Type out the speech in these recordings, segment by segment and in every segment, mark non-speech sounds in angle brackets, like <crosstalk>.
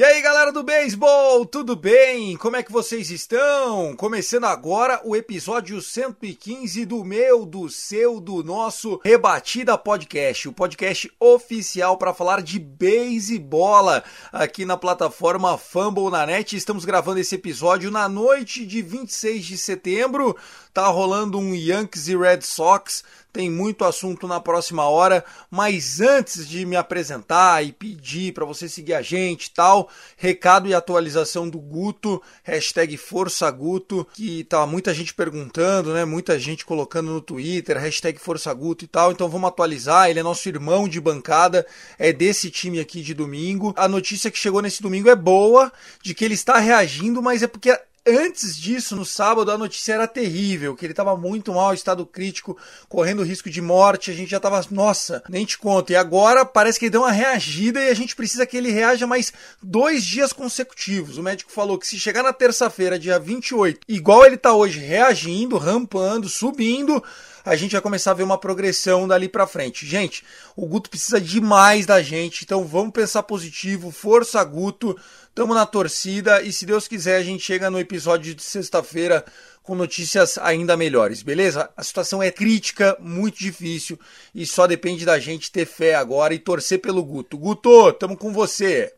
E aí galera do beisebol, tudo bem? Como é que vocês estão? Começando agora o episódio 115 do meu, do seu, do nosso Rebatida Podcast, o podcast oficial para falar de beisebola aqui na plataforma Fumble na Net. Estamos gravando esse episódio na noite de 26 de setembro. Tá rolando um Yankees e Red Sox tem muito assunto na próxima hora, mas antes de me apresentar e pedir para você seguir a gente e tal, recado e atualização do Guto, hashtag Força Guto, que tá muita gente perguntando, né? Muita gente colocando no Twitter, hashtag Força Guto e tal, então vamos atualizar, ele é nosso irmão de bancada, é desse time aqui de domingo. A notícia que chegou nesse domingo é boa, de que ele está reagindo, mas é porque Antes disso, no sábado, a notícia era terrível, que ele estava muito mal, estado crítico, correndo risco de morte. A gente já estava, nossa, nem te conto. E agora parece que ele deu uma reagida e a gente precisa que ele reaja mais dois dias consecutivos. O médico falou que se chegar na terça-feira, dia 28, igual ele está hoje, reagindo, rampando, subindo, a gente vai começar a ver uma progressão dali para frente. Gente, o Guto precisa demais da gente, então vamos pensar positivo, força Guto, tamo na torcida e se Deus quiser a gente chega no episódio de sexta-feira com notícias ainda melhores, beleza? A situação é crítica, muito difícil e só depende da gente ter fé agora e torcer pelo Guto. Guto, tamo com você.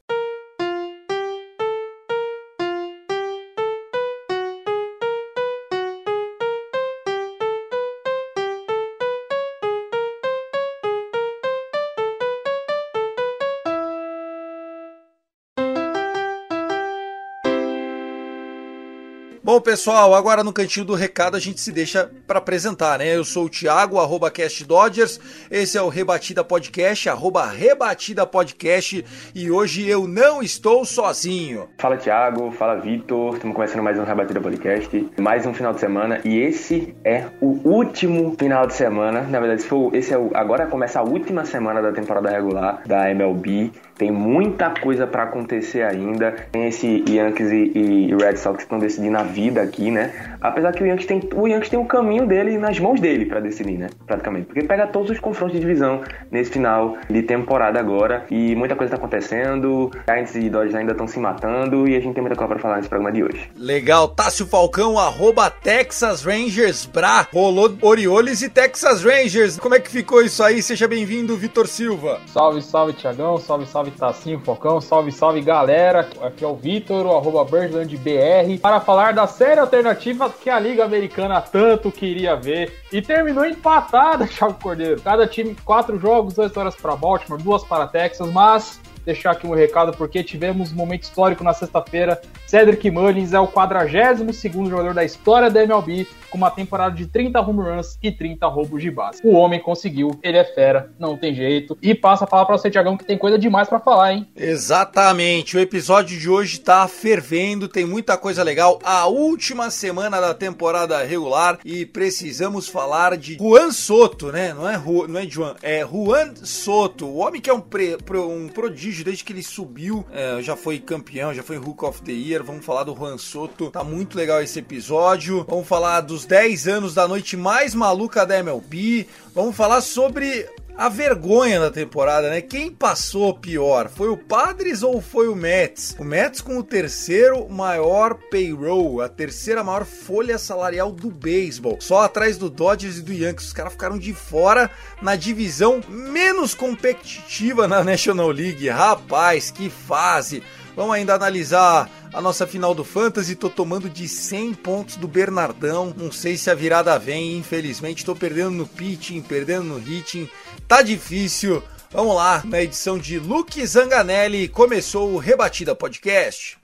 Pessoal, agora no cantinho do recado a gente se deixa para apresentar, né? Eu sou o Thiago, arroba Cast Dodgers, esse é o Rebatida Podcast, arroba Rebatida Podcast, e hoje eu não estou sozinho. Fala Thiago, fala Vitor, estamos começando mais um Rebatida Podcast, mais um final de semana, e esse é o último final de semana, na verdade, esse, esse é o, agora começa a última semana da temporada regular da MLB, tem muita coisa para acontecer ainda. Tem esse Yankees e, e Red Sox que estão decidindo a vida aqui, né? Apesar que o Yankees tem o Yankees tem o caminho dele nas mãos dele para decidir, né? Praticamente, porque pega todos os confrontos de divisão nesse final de temporada agora e muita coisa tá acontecendo. Giants e Dodgers ainda estão se matando e a gente tem muita coisa para falar nesse programa de hoje. Legal, Tássio Falcão, arroba Texas Rangers Bra, rolou Orioles e Texas Rangers. Como é que ficou isso aí? Seja bem-vindo, Vitor Silva. Salve, salve, Tiagão. Salve, salve, Tassinho, Focão. Salve, salve, galera. Aqui é o Vitor, o arroba Birdland BR, para falar da série alternativa que a Liga Americana tanto queria ver. E terminou empatada, <laughs> Thiago Cordeiro. Cada time, quatro jogos, duas horas para Baltimore, duas para Texas, mas deixar aqui um recado porque tivemos um momento histórico na sexta-feira. Cedric Mullins é o 42º jogador da história da MLB com uma temporada de 30 home runs e 30 roubos de base. O homem conseguiu, ele é fera, não tem jeito. E passa a falar para você, Tiagão, que tem coisa demais para falar, hein? Exatamente. O episódio de hoje tá fervendo, tem muita coisa legal. A última semana da temporada regular e precisamos falar de Juan Soto, né? Não é, não é Juan, é Juan Soto. O homem que é um, pre, um prodígio desde que ele subiu, é, já foi campeão, já foi Hook of the Year. Vamos falar do Juan Soto. Tá muito legal esse episódio. Vamos falar dos 10 anos da noite mais maluca da MLB. Vamos falar sobre a vergonha da temporada, né? Quem passou pior? Foi o Padres ou foi o Mets? O Mets com o terceiro maior payroll, a terceira maior folha salarial do beisebol, só atrás do Dodgers e do Yankees. Os caras ficaram de fora na divisão menos competitiva na <laughs> National League. Rapaz, que fase! Vamos ainda analisar a nossa final do Fantasy. Tô tomando de 100 pontos do Bernardão. Não sei se a virada vem, infelizmente. Tô perdendo no pitching, perdendo no hitting. Tá difícil. Vamos lá, na edição de Luke Zanganelli, começou o Rebatida Podcast.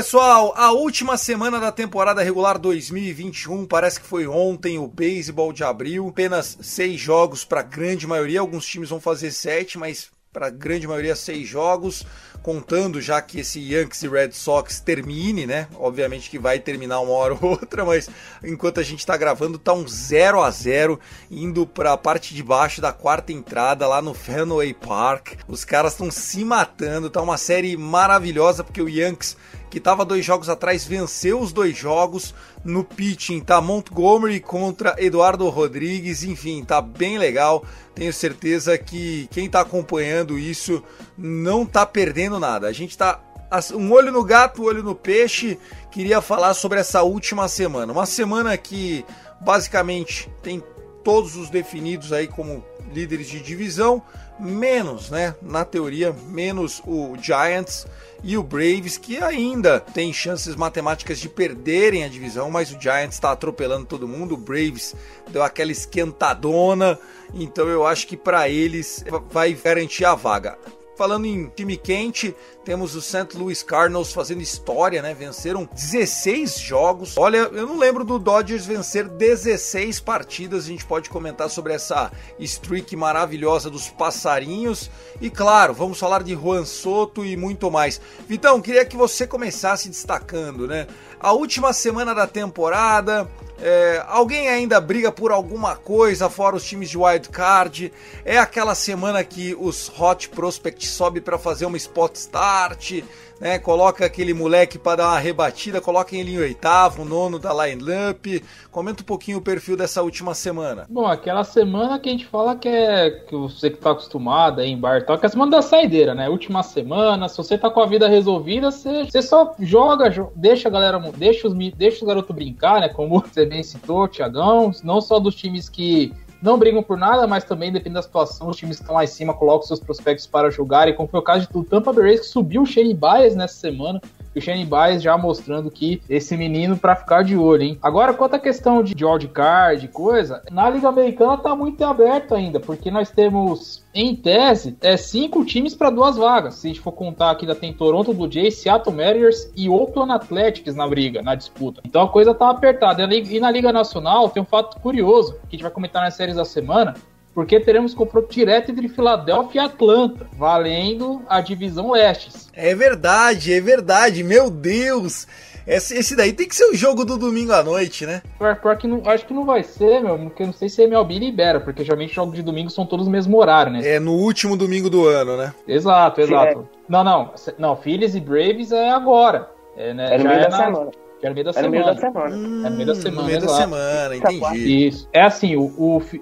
Pessoal, a última semana da temporada regular 2021 parece que foi ontem o beisebol de abril. Apenas seis jogos para a grande maioria. Alguns times vão fazer sete, mas para a grande maioria seis jogos, contando já que esse Yankees e Red Sox termine, né? Obviamente que vai terminar uma hora ou outra, mas enquanto a gente está gravando tá um 0 a 0 indo para a parte de baixo da quarta entrada lá no Fenway Park. Os caras estão se matando, tá uma série maravilhosa porque o Yankees que estava dois jogos atrás, venceu os dois jogos. No pitching tá Montgomery contra Eduardo Rodrigues, enfim, tá bem legal. Tenho certeza que quem está acompanhando isso não tá perdendo nada. A gente tá um olho no gato, um olho no peixe. Queria falar sobre essa última semana. Uma semana que basicamente tem todos os definidos aí como líderes de divisão, menos, né, na teoria, menos o Giants e o Braves, que ainda tem chances matemáticas de perderem a divisão, mas o Giants está atropelando todo mundo. O Braves deu aquela esquentadona, então eu acho que para eles vai garantir a vaga. Falando em time quente, temos o St. Louis Cardinals fazendo história, né? Venceram 16 jogos. Olha, eu não lembro do Dodgers vencer 16 partidas. A gente pode comentar sobre essa streak maravilhosa dos passarinhos. E claro, vamos falar de Juan Soto e muito mais. Vitão, queria que você começasse destacando, né? A última semana da temporada, é, alguém ainda briga por alguma coisa fora os times de wild card? É aquela semana que os hot prospects sobe para fazer uma spot start, né? Coloca aquele moleque para dar uma rebatida, coloca ele em oitavo, nono da lineup. Comenta um pouquinho o perfil dessa última semana. Bom, aquela semana que a gente fala que é que você que tá acostumado aí em bar, que é a semana da saideira, né? Última semana, se você tá com a vida resolvida, você, você só joga, deixa a galera, deixa os, deixa os garotos brincar, né? Como você bem citou, Tiagão, não só dos times que não brigam por nada, mas também depende da situação. Os times que estão lá em cima colocam seus prospectos para jogar. E como foi o caso do Tampa Bay Rays, que subiu o Shane Bias nessa semana. E o Shane Bias já mostrando que esse menino para ficar de olho, hein? Agora, quanto à questão de wildcard, coisa, na Liga Americana tá muito aberto ainda, porque nós temos em tese, é cinco times para duas vagas. Se a gente for contar aqui, ainda tem Toronto Blue Jays, Seattle Mariners e Oakland Athletics na briga, na disputa. Então a coisa tá apertada. E na Liga Nacional tem um fato curioso que a gente vai comentar nas séries da semana, porque teremos confronto direto entre Filadélfia e Atlanta, valendo a divisão leste. É verdade, é verdade, meu Deus! Esse, esse daí tem que ser o jogo do domingo à noite, né? Pior, pior que não, acho que não vai ser, meu, porque eu não sei se a MLB libera, porque geralmente jogos de domingo são todos no mesmo horário, né? É no último domingo do ano, né? Exato, exato. É. Não, não, não, Phillies e Braves é agora. É, né? é no Já meio é da na... semana. Que é no meio da É no semana. meio da semana. Hum, É no meio da semana, No meio da exato. semana, entendi. Isso. É assim, o,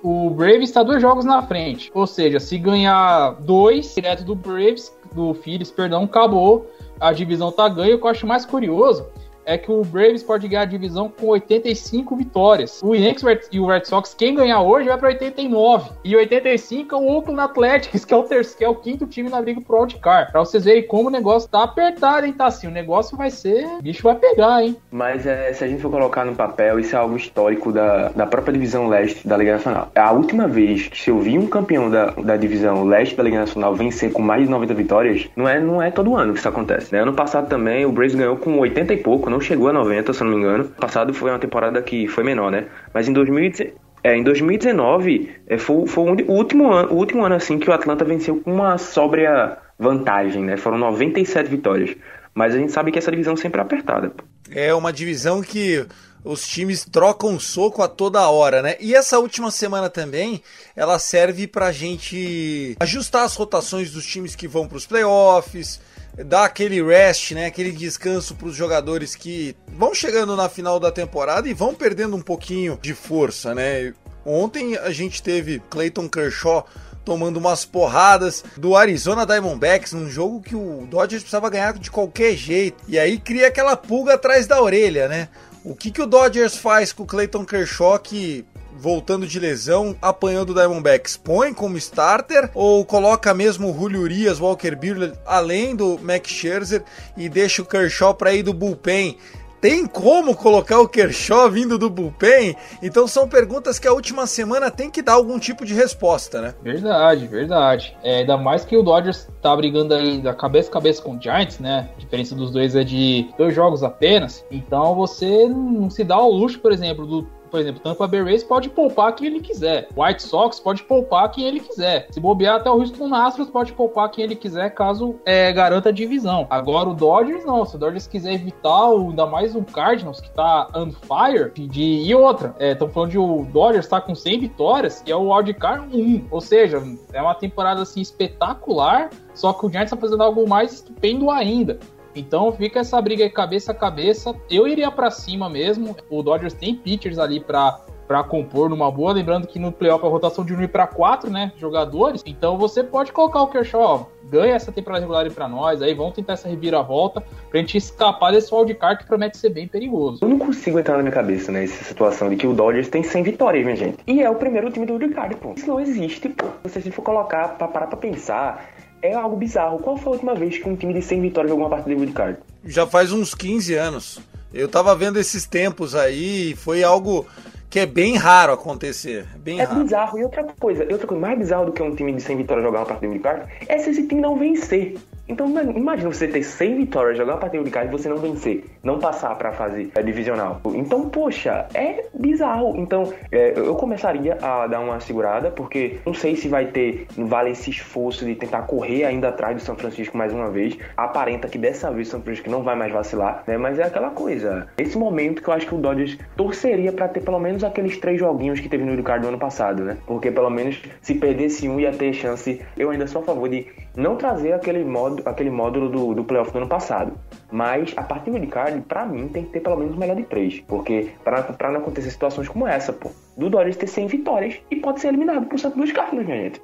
o, o Braves está dois jogos na frente. Ou seja, se ganhar dois direto do Braves, do Phillies, perdão, acabou. A divisão tá ganha. O que eu acho mais curioso é que o Braves pode ganhar a divisão com 85 vitórias. O Yankees e o Red Sox, quem ganhar hoje vai para 89. E 85 é o Oakland Athletics, <laughs> que é o terceiro, que é o quinto time na briga pro wildcard. Pra vocês verem como o negócio tá apertado, hein, tá assim. O negócio vai ser. O bicho vai pegar, hein? Mas é, se a gente for colocar no papel, isso é algo histórico da, da própria divisão leste da Liga Nacional. A última vez que eu vi um campeão da, da divisão leste da Liga Nacional vencer com mais de 90 vitórias, não é, não é todo ano que isso acontece. Né? Ano passado também o Braves ganhou com 80 e pouco, não chegou a 90, se não me engano. Passado foi uma temporada que foi menor, né? Mas em 2019. É, em 2019 é, foi, foi o último ano, o último ano assim que o Atlanta venceu com uma sóbria vantagem, né? Foram 97 vitórias. Mas a gente sabe que essa divisão sempre é apertada. É uma divisão que os times trocam soco a toda hora, né? E essa última semana também, ela serve pra gente ajustar as rotações dos times que vão pros playoffs, dar aquele rest, né? Aquele descanso pros jogadores que vão chegando na final da temporada e vão perdendo um pouquinho de força, né? Ontem a gente teve Clayton Kershaw tomando umas porradas do Arizona Diamondbacks num jogo que o Dodgers precisava ganhar de qualquer jeito. E aí cria aquela pulga atrás da orelha, né? O que, que o Dodgers faz com o Clayton Kershaw que voltando de lesão, apanhando o Diamondbacks, põe como starter ou coloca mesmo Julio Urias, Walker Buehler além do Max Scherzer e deixa o Kershaw para ir do bullpen? Tem como colocar o Kershaw vindo do bullpen? Então são perguntas que a última semana tem que dar algum tipo de resposta, né? Verdade, verdade. É, ainda mais que o Dodgers tá brigando aí da cabeça a cabeça com o Giants, né? A diferença dos dois é de dois jogos apenas. Então você não se dá ao luxo, por exemplo, do por exemplo, Tampa Bay Rays pode poupar quem ele quiser. White Sox pode poupar quem ele quiser. Se bobear até o Houston Astros pode poupar quem ele quiser, caso é, garanta a divisão. Agora o Dodgers não. Se o Dodgers quiser evitar ainda mais o Cardinals, que tá on fire, de, e outra, estão é, falando de o Dodgers tá com 100 vitórias e é o wildcard 1. Ou seja, é uma temporada assim espetacular, só que o Giants tá fazendo algo mais estupendo ainda. Então fica essa briga cabeça a cabeça. Eu iria para cima mesmo. O Dodgers tem pitchers ali para para compor numa boa, lembrando que no playoff a rotação diminui para quatro, né, jogadores. Então você pode colocar o Kershaw, ganha essa temporada regular aí para nós, aí vamos tentar essa reviravolta pra gente escapar desse wildcard que promete ser bem perigoso. Eu não consigo entrar na minha cabeça, né, essa situação de que o Dodgers tem 100 vitórias, minha gente. E é o primeiro time do wildcard, pô. Isso não existe, pô. Se você for colocar para parar para pensar, é algo bizarro. Qual foi a última vez que um time de 100 vitórias jogou uma partida de wildcard? Já faz uns 15 anos. Eu tava vendo esses tempos aí, foi algo que é bem raro acontecer. Bem é raro. bizarro. E outra coisa, outra coisa mais bizarra do que um time de 100 vitórias jogar uma partida de wildcard é se esse time não vencer. Então imagina você ter 100 vitórias, jogar uma partida de card e você não vencer, não passar para a fase é, divisional. Então, poxa, é bizarro. Então, é, eu começaria a dar uma segurada, porque não sei se vai ter, vale esse esforço de tentar correr ainda atrás do São Francisco mais uma vez. Aparenta que dessa vez o São Francisco não vai mais vacilar, né? Mas é aquela coisa. Esse momento que eu acho que o Dodgers torceria para ter pelo menos aqueles três joguinhos que teve no card do ano passado, né? Porque pelo menos se perdesse um ia ter chance. Eu ainda sou a favor de não trazer aquele modo aquele módulo do, do playoff do ano passado. Mas a partir do card, para mim, tem que ter pelo menos melhor de três. Porque para não acontecer situações como essa, pô, do Dodgers ter 100 vitórias e pode ser eliminado por Santo Luís Cardinals, minha gente.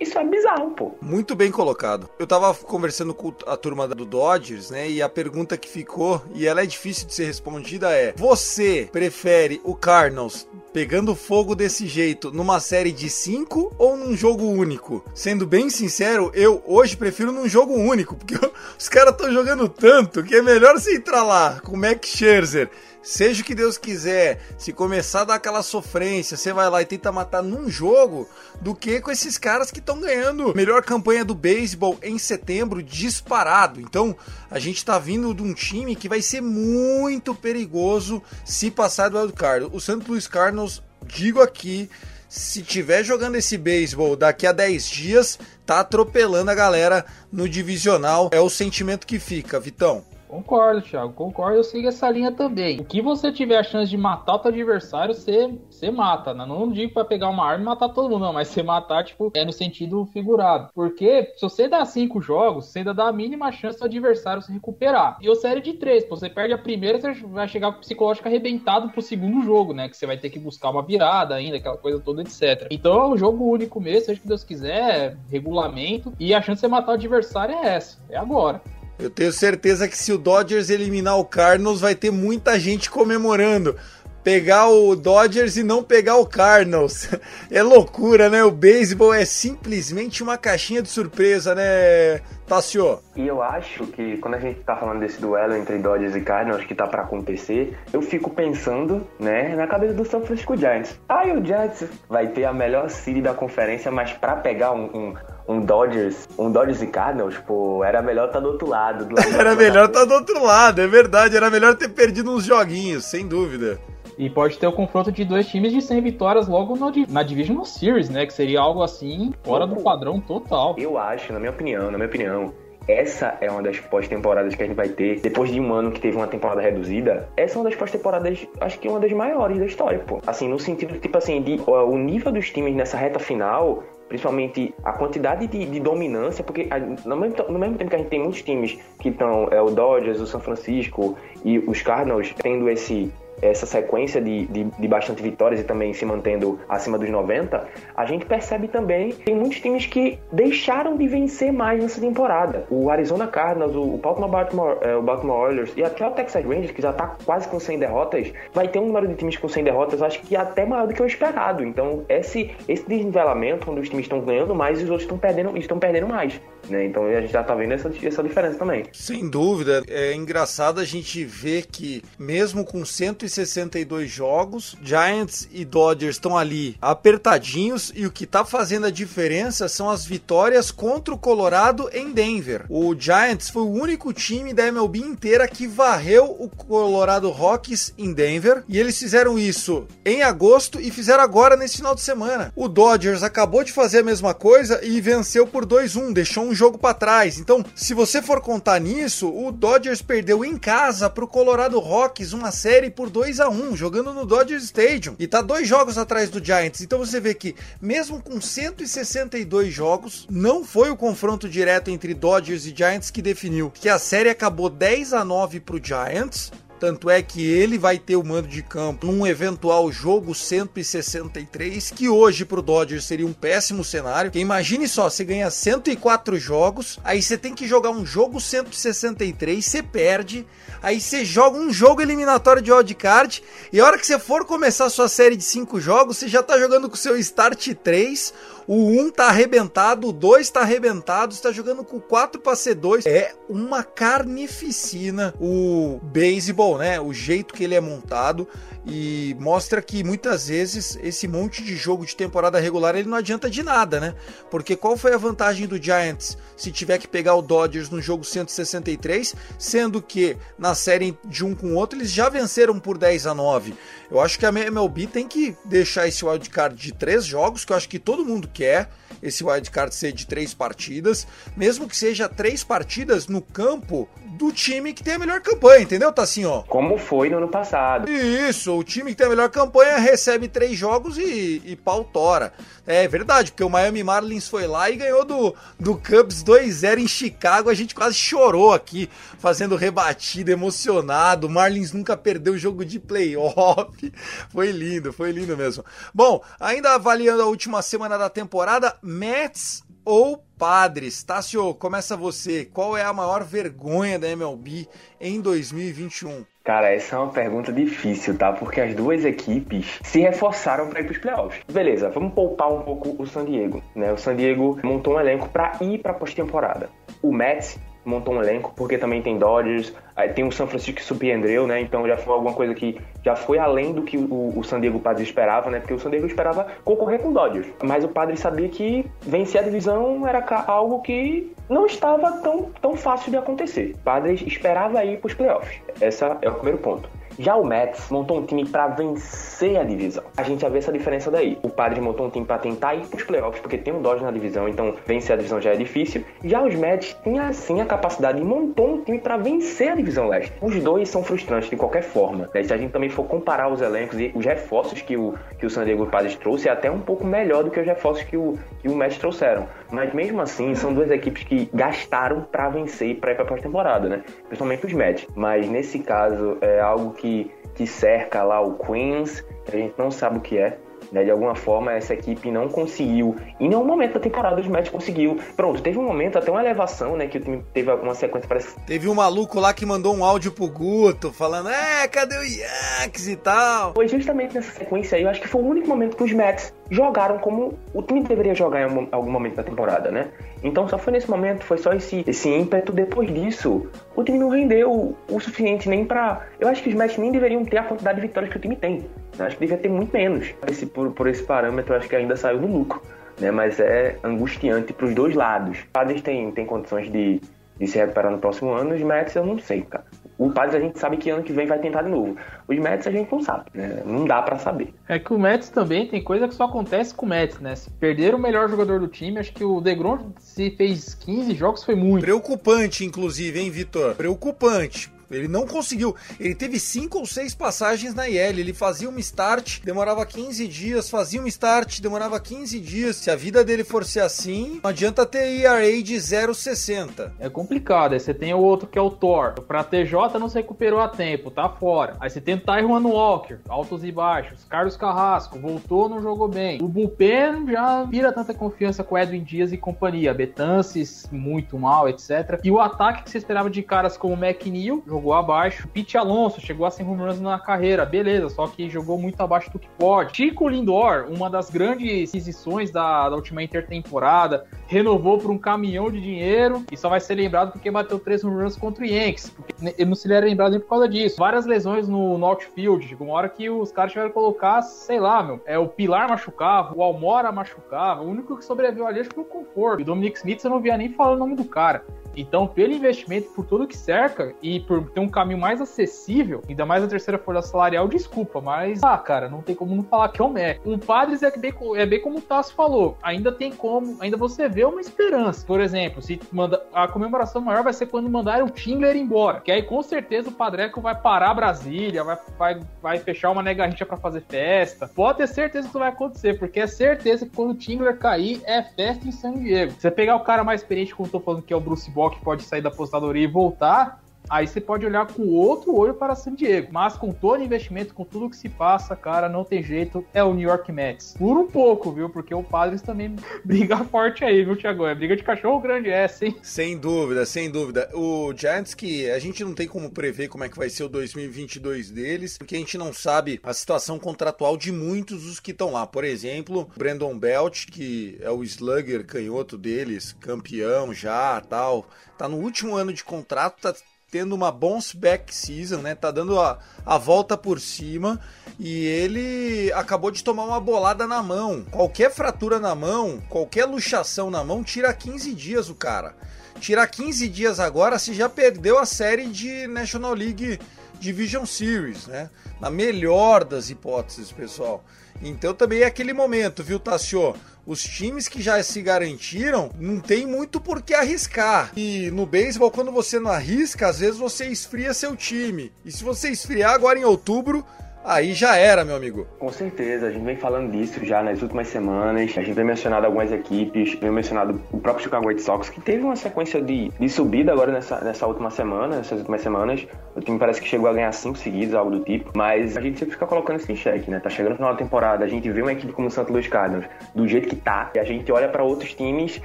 Isso é bizarro, pô. Muito bem colocado. Eu tava conversando com a turma do Dodgers, né? E a pergunta que ficou, e ela é difícil de ser respondida, é: Você prefere o Cardinals pegando fogo desse jeito numa série de cinco ou num jogo único? Sendo bem sincero, eu hoje prefiro num jogo único, porque <laughs> os caras estão jogando tanto que é melhor você entrar lá com o Max Scherzer Seja o que Deus quiser, se começar a dar aquela sofrência, você vai lá e tenta matar num jogo, do que com esses caras que estão ganhando melhor campanha do beisebol em setembro disparado. Então, a gente tá vindo de um time que vai ser muito perigoso se passar do wildcard. O Santos Luiz Cardinals, digo aqui, se tiver jogando esse beisebol daqui a 10 dias, tá atropelando a galera no divisional. É o sentimento que fica, Vitão. Concordo, Thiago, concordo. Eu sigo essa linha também. O que você tiver a chance de matar o teu adversário, você, você mata. Né? Não digo pra pegar uma arma e matar todo mundo, não, mas você matar, tipo, é no sentido figurado. Porque se você dá cinco jogos, você ainda dá a mínima chance do adversário se recuperar. E o série de três, se você perde a primeira, você vai chegar com o psicológico arrebentado pro segundo jogo, né? Que você vai ter que buscar uma virada ainda, aquela coisa toda, etc. Então é um jogo único mesmo, seja que Deus quiser, regulamento. E a chance de você matar o adversário é essa, é agora. Eu tenho certeza que se o Dodgers eliminar o Cardinals, vai ter muita gente comemorando. Pegar o Dodgers e não pegar o Cardinals. <laughs> É loucura, né? O beisebol é simplesmente uma caixinha de surpresa, né, Tassio? E eu acho que quando a gente tá falando desse duelo entre Dodgers e Cardinals que tá para acontecer, eu fico pensando, né, na cabeça do São Francisco Giants. Aí o Giants vai ter a melhor seed da conferência, mas para pegar um, um um Dodgers, um Dodgers e Cardinals, pô, era melhor estar tá do outro lado. Do lado <laughs> era melhor estar tá do outro lado, é verdade. Era melhor ter perdido uns joguinhos, sem dúvida. E pode ter o confronto de dois times de 100 vitórias logo no, na Divisional Series, né? Que seria algo assim, fora do padrão total. Eu acho, na minha opinião, na minha opinião, essa é uma das pós-temporadas que a gente vai ter. Depois de um ano que teve uma temporada reduzida, essa é uma das pós-temporadas, acho que uma das maiores da história, pô. Assim, no sentido, tipo assim, de, ó, o nível dos times nessa reta final principalmente a quantidade de, de dominância, porque a, no, mesmo, no, mesmo, tempo que a gente tem muitos times que estão, é o Dodgers, o São Francisco e os Cardinals tendo esse essa sequência de, de, de, bastante vitórias e também se mantendo acima dos 90, a gente percebe também que tem muitos times que deixaram de vencer mais nessa temporada. O Arizona Cardinals, o, o Baltimore, Baltimore, é, o Baltimore Oilers e até o Texas Rangers, que já está quase com 100 derrotas, vai ter um número de times com 100 derrotas, acho que até maior do que o esperado. Então, esse, esse desnivelamento, onde os times estão ganhando mais e os outros estão perdendo, estão perdendo mais. Né? Então, a gente já está vendo essa, essa diferença também. Sem dúvida. É engraçado a gente ver que, mesmo com 162 jogos, Giants e Dodgers estão ali apertadinhos e o que está fazendo a diferença são as vitórias contra o Colorado em Denver. O Giants foi o único time da MLB inteira que varreu o Colorado Rockies em Denver e eles fizeram isso em agosto e fizeram agora nesse final de semana. O Dodgers acabou de fazer a mesma coisa e venceu por 2-1, deixou um jogo para trás. Então, se você for contar nisso, o Dodgers perdeu em casa para o Colorado Rockies uma série por 2 a 1 jogando no Dodger Stadium. E tá dois jogos atrás do Giants. Então você vê que, mesmo com 162 jogos, não foi o confronto direto entre Dodgers e Giants que definiu. Que a série acabou 10 a 9 pro Giants. Tanto é que ele vai ter o mando de campo num eventual jogo 163, que hoje pro Dodgers seria um péssimo cenário. Porque imagine só, você ganha 104 jogos, aí você tem que jogar um jogo 163, você perde, aí você joga um jogo eliminatório de wildcard, e a hora que você for começar a sua série de 5 jogos, você já tá jogando com o seu start 3, o 1 tá arrebentado, o 2 tá arrebentado, você tá jogando com 4 para ser 2. É uma carnificina o beisebol, né? O jeito que ele é montado e mostra que muitas vezes esse monte de jogo de temporada regular ele não adianta de nada, né? Porque qual foi a vantagem do Giants se tiver que pegar o Dodgers no jogo 163, sendo que na série de um com o outro eles já venceram por 10 a 9. Eu acho que a MLB tem que deixar esse wildcard de três jogos, que eu acho que todo mundo quer esse wildcard ser de três partidas, mesmo que seja três partidas no campo do time que tem a melhor campanha, entendeu, tá assim, ó? Como foi no ano passado. Isso, o time que tem a melhor campanha recebe três jogos e, e pau tora. É verdade, porque o Miami Marlins foi lá e ganhou do, do Cubs 2-0 em Chicago. A gente quase chorou aqui, fazendo rebatida, emocionado. O Marlins nunca perdeu o jogo de playoff. <laughs> Foi lindo, foi lindo mesmo. Bom, ainda avaliando a última semana da temporada, Mets ou Padres? Tássio, começa você. Qual é a maior vergonha da MLB em 2021? Cara, essa é uma pergunta difícil, tá? Porque as duas equipes se reforçaram para ir para os playoffs. Beleza, vamos poupar um pouco o San Diego, né? O San Diego montou um elenco para ir para pós-temporada. O Mets montou um elenco, porque também tem Dodgers, tem o São Francisco que surpreendeu, né? Então já foi alguma coisa que já foi além do que o, o San Diego Padres esperava, né? Porque o San Diego esperava concorrer com o Dodgers. Mas o Padre sabia que vencer a divisão era algo que não estava tão, tão fácil de acontecer. O Padres esperava ir para os playoffs. Esse é o primeiro ponto. Já o Mets montou um time para vencer a divisão. A gente já vê essa diferença daí. O Padres montou um time para tentar ir para os playoffs, porque tem um Dodge na divisão, então vencer a divisão já é difícil. Já os Mets têm assim a capacidade e montou um time para vencer a divisão leste. Os dois são frustrantes de qualquer forma. Né? Se a gente também for comparar os elencos e os reforços que o, que o San Diego Padres trouxe, é até um pouco melhor do que os reforços que o, que o Mets trouxeram. Mas mesmo assim, são duas equipes que gastaram para vencer e para ir para a pós-temporada, né? Principalmente os Mets. Mas nesse caso, é algo que que, que cerca lá o Queens, que a gente não sabe o que é. Né? De alguma forma, essa equipe não conseguiu. Em nenhum momento da temporada, os Mets conseguiu. Pronto, teve um momento, até uma elevação, né? Que o time teve alguma sequência. Parece... Teve um maluco lá que mandou um áudio pro Guto, falando: É, cadê o Yankees e tal? Foi justamente nessa sequência aí, eu acho que foi o único momento que os Mets jogaram como o time deveria jogar em algum momento da temporada, né? Então só foi nesse momento, foi só esse, esse ímpeto. Depois disso, o time não rendeu o suficiente nem para. Eu acho que os Mets nem deveriam ter a quantidade de vitórias que o time tem. Eu acho que devia ter muito menos. Esse, por, por esse parâmetro, eu acho que ainda saiu no lucro. Né? Mas é angustiante para os dois lados. Os padres têm, têm condições de, de se recuperar no próximo ano, os Mets eu não sei, cara. O Padres a gente sabe que ano que vem vai tentar de novo. Os Mets a gente não sabe, né? Não dá para saber. É que o Mets também tem coisa que só acontece com o Mets, né? Se perder o melhor jogador do time, acho que o Degrom se fez 15 jogos foi muito. Preocupante, inclusive, hein, Vitor? Preocupante Ele não conseguiu. Ele teve cinco ou seis passagens na IL. Ele fazia uma start, demorava 15 dias, fazia uma start, demorava 15 dias. Se a vida dele for ser assim, não adianta ter ERA de 0,60. É complicado. Aí você tem o outro que é o Thor. Pra TJ não se recuperou a tempo, tá fora. Aí você tem o Taiwan Walker, altos e baixos. Carlos Carrasco, voltou, não jogou bem. O Bullpen já vira tanta confiança com Edwin Dias e companhia. Betances, muito mal, etc. E o ataque que você esperava de caras como McNeil, jogou abaixo. Pete Alonso chegou a 100 home runs na carreira, beleza, só que jogou muito abaixo do que pode. Chico Lindor, uma das grandes aquisições da, da última intertemporada, renovou por um caminhão de dinheiro e só vai ser lembrado porque bateu três home runs contra o Yankees. Porque não se era lembrado nem por causa disso. Várias lesões no, no outfield. Chegou uma hora que os caras tiveram que colocar, sei lá, meu, é, o Pilar machucava, o Almora machucava. O único que sobreviveu ali acho que foi o Conforto. E o Dominic Smith você não via nem falar o nome do cara. Então, pelo investimento, por tudo que cerca e por ter um caminho mais acessível, ainda mais a terceira folha salarial, desculpa, mas, ah, cara, não tem como não falar que é o Mac. O Padres é bem, é bem como o Tasso falou, ainda tem como, ainda você vê uma esperança. Por exemplo, se manda, a comemoração maior vai ser quando mandarem o Tingler embora, que aí com certeza o Padreco vai parar Brasília, vai, vai, vai fechar uma negarrincha para fazer festa. Pode ter certeza que isso vai acontecer, porque é certeza que quando o Tingler cair, é festa em San Diego. Você pegar o cara mais experiente, como eu tô falando que é o Bruce Que pode sair da apostadoria e voltar, aí você pode olhar com outro olho para San Diego. Mas com todo investimento, com tudo que se passa, cara, não tem jeito, é o New York Mets. Por um pouco, viu? Porque o Padres também <laughs> briga forte aí, viu, Thiago? É briga de cachorro grande essa, hein? Sem dúvida, sem dúvida. O Giants que a gente não tem como prever como é que vai ser o 2022 deles, porque a gente não sabe a situação contratual de muitos dos que estão lá. Por exemplo, Brandon Belt, que é o slugger canhoto deles, campeão já, tal, tá no último ano de contrato, tá tendo uma bounce back season, né? Tá dando a, a volta por cima e ele acabou de tomar uma bolada na mão. Qualquer fratura na mão, qualquer luxação na mão, tira 15 dias o cara. Tirar 15 dias agora, se já perdeu a série de National League Division Series, né? Na melhor das hipóteses, pessoal. Então também é aquele momento, viu, Tassio? Os times que já se garantiram não tem muito por que arriscar. E no beisebol, quando você não arrisca, às vezes você esfria seu time. E se você esfriar agora em outubro, aí já era, meu amigo. Com certeza, a gente vem falando disso já nas últimas semanas. A gente vem mencionado algumas equipes, vem mencionado o próprio Chicago White Sox, que teve uma sequência de, de subida agora nessa, nessa última semana, nessas últimas semanas. O time parece que chegou a ganhar cinco seguidos, algo do tipo. Mas a gente sempre fica colocando isso em xeque, né? Tá chegando no final da temporada, a gente vê uma equipe como o Santos Louis Cardinals do jeito que tá, e a gente olha para outros times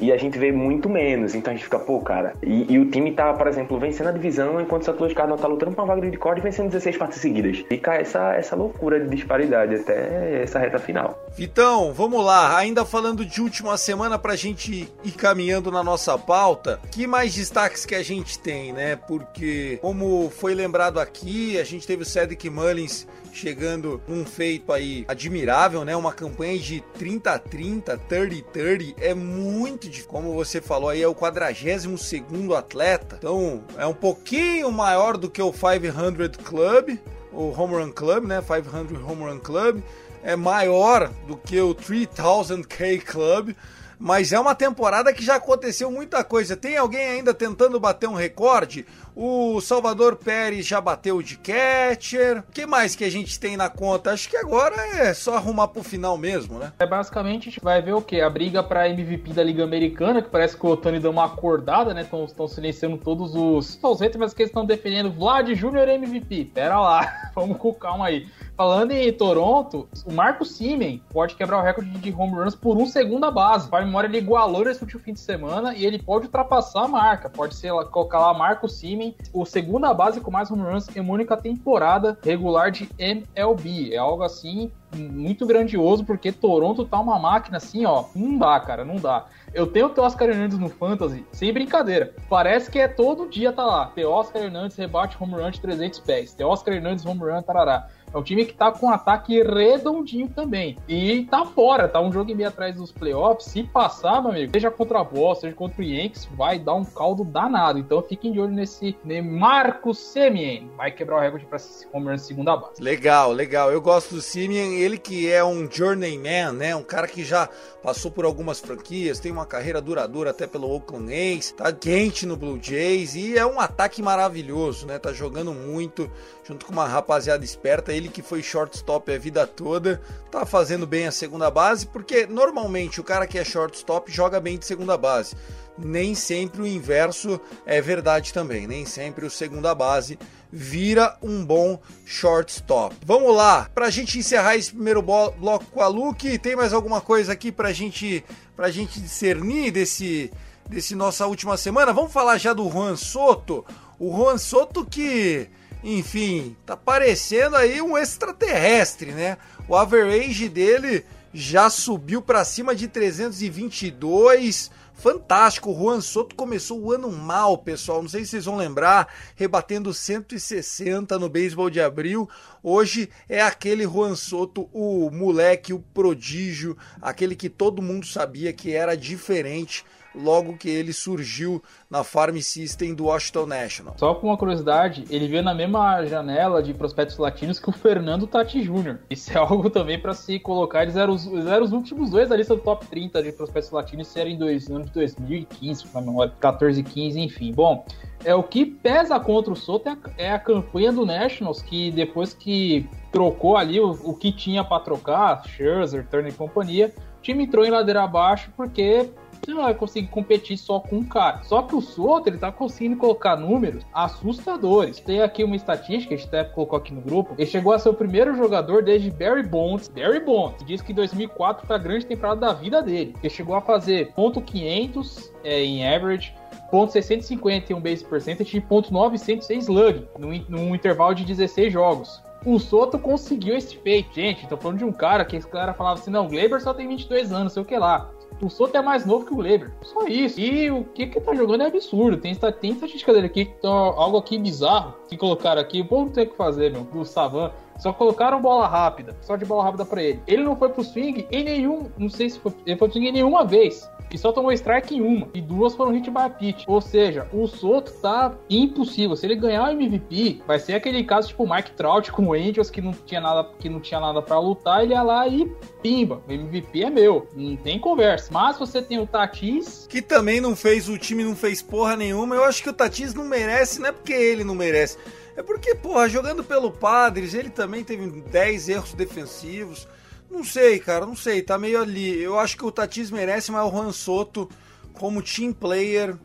e a gente vê muito menos. Então a gente fica, pô, cara. E, e o time tá, por exemplo, vencendo a divisão enquanto o Santos Louis Cardinals tá lutando pra uma vaga de corda e vencendo 16 partidas seguidas. Fica essa, essa loucura de disparidade até essa reta final. Vitão, vamos lá. Ainda falando de última semana pra gente ir caminhando na nossa pauta, que mais destaques que a gente tem, né? Porque, como foi lembrado aqui, a gente teve o Cedric Mullins chegando num feito aí admirável, né? Uma campanha de 30 a 30, 30 30, é muito difícil. Como você falou aí, é o 42 segundo atleta. Então, é um pouquinho maior do que o 500 Club, o Home Run Club, né? 500 Home Run Club. É maior do que o 3000K Club mas é uma temporada que já aconteceu muita coisa. Tem alguém ainda tentando bater um recorde? O Salvador Pérez já bateu de catcher. O que mais que a gente tem na conta? Acho que agora é só arrumar pro final mesmo, né? É basicamente a gente vai ver o que? A briga pra MVP da Liga Americana, que parece que o Otani deu uma acordada, né? Estão silenciando todos os. Os haters, que estão defendendo Vlad Júnior MVP. Pera lá, <laughs> vamos com calma aí. Falando em Toronto, o Marco Simen pode quebrar o recorde de home runs por um segundo a base. Para memória, ele igualou nesse último fim de semana e ele pode ultrapassar a marca. Pode ser colocar lá Marco Simen, o segunda base com mais home runs em única temporada regular de MLB. É algo assim muito grandioso, porque Toronto tá uma máquina assim, ó. Não dá, cara, não dá. Eu tenho o Teoscar Hernandes no Fantasy, sem brincadeira. Parece que é todo dia tá lá. Teoscar Hernandes rebate home run de 300 pés. Teoscar Hernandes home run, tarará. É um time que tá com um ataque redondinho também. E tá fora, tá um jogo e meio atrás dos playoffs. Se passar, meu amigo, seja contra a Boston, seja contra o Yankees, vai dar um caldo danado. Então fiquem de olho nesse né, Marcos Semien. Vai quebrar o recorde pra se comer na segunda base. Legal, legal. Eu gosto do Simeon, ele que é um journeyman, né? Um cara que já passou por algumas franquias, tem uma carreira duradoura até pelo Oakland A's, tá quente no Blue Jays e é um ataque maravilhoso, né? Tá jogando muito junto com uma rapaziada esperta, ele que foi shortstop a vida toda, tá fazendo bem a segunda base, porque normalmente o cara que é shortstop joga bem de segunda base. Nem sempre o inverso é verdade também, nem sempre o segunda base vira um bom shortstop. Vamos lá, pra gente encerrar esse primeiro bloco com a Luke, tem mais alguma coisa aqui pra gente pra gente discernir desse desse nossa última semana? Vamos falar já do Juan Soto. O Juan Soto que enfim, tá parecendo aí um extraterrestre, né? O average dele já subiu para cima de 322. Fantástico, o Juan Soto começou o ano mal, pessoal. Não sei se vocês vão lembrar, rebatendo 160 no beisebol de abril. Hoje é aquele Juan Soto, o moleque, o prodígio, aquele que todo mundo sabia que era diferente logo que ele surgiu na Farm System do Washington National. Só com uma curiosidade, ele veio na mesma janela de prospectos latinos que o Fernando Tati Jr. Isso é <laughs> algo também para se colocar. Eles eram, os, eles eram os últimos dois da lista do top 30 de prospectos latinos, isso era em dois, ano de 2015, na memória, 14 e 15, enfim. Bom, é o que pesa contra o Soto é a, é a campanha do Nationals, que depois que trocou ali o, o que tinha para trocar, Scherzer, Turner e companhia, o time entrou em ladeira abaixo porque você não vai conseguir competir só com um cara. Só que o Soto, ele tá conseguindo colocar números assustadores. Tem aqui uma estatística, a até colocou aqui no grupo. Ele chegou a ser o primeiro jogador desde Barry Bonds. Barry Bonds diz que 2004 foi a grande temporada da vida dele. Ele chegou a fazer ponto .500 é, em average, ponto .650 em um base percentage e ponto .906 slug num, num intervalo de 16 jogos. O Soto conseguiu esse feito. Gente, tô falando de um cara que esse cara falava assim: não, o Gleber só tem 22 anos, sei o que lá. O Soto é mais novo que o Leber. Só isso. E o que que tá jogando é absurdo. Tem, tem estatística dele aqui, tá algo aqui bizarro que colocaram aqui. O povo tem que fazer, meu. Do Savan. Só colocaram bola rápida. Só de bola rápida para ele. Ele não foi pro swing em nenhum. Não sei se foi. Ele foi pro swing em nenhuma vez e só tomou strike em uma, e duas foram hit by pitch. Ou seja, o Soto tá impossível. Se ele ganhar o MVP, vai ser aquele caso tipo Mike Trout com o Angels que não tinha nada, que não tinha nada para lutar, ele ia lá e pimba, o MVP é meu. Não tem conversa. Mas você tem o Tatis, que também não fez, o time não fez porra nenhuma. Eu acho que o Tatis não merece, não é porque ele não merece. É porque, porra, jogando pelo Padres, ele também teve 10 erros defensivos. Não sei, cara, não sei, tá meio ali. Eu acho que o Tatis merece, mas o Juan Soto, como team player,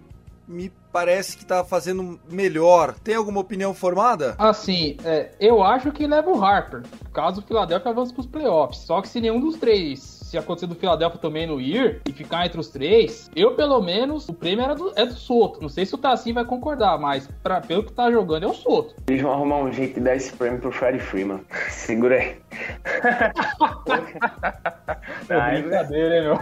me parece que tá fazendo melhor. Tem alguma opinião formada? Assim, é, eu acho que leva o Harper, caso o Philadelphia avance pros playoffs. Só que se nenhum dos três se acontecer do Philadelphia também no ir e ficar entre os três, eu pelo menos, o prêmio era do, é do Soto. Não sei se o Tassi vai concordar, mas pra, pelo que tá jogando é o Soto. Eles vão arrumar um jeito de dar esse prêmio pro Freddie Freeman. Segura aí. <laughs> é brincadeira, hein, meu?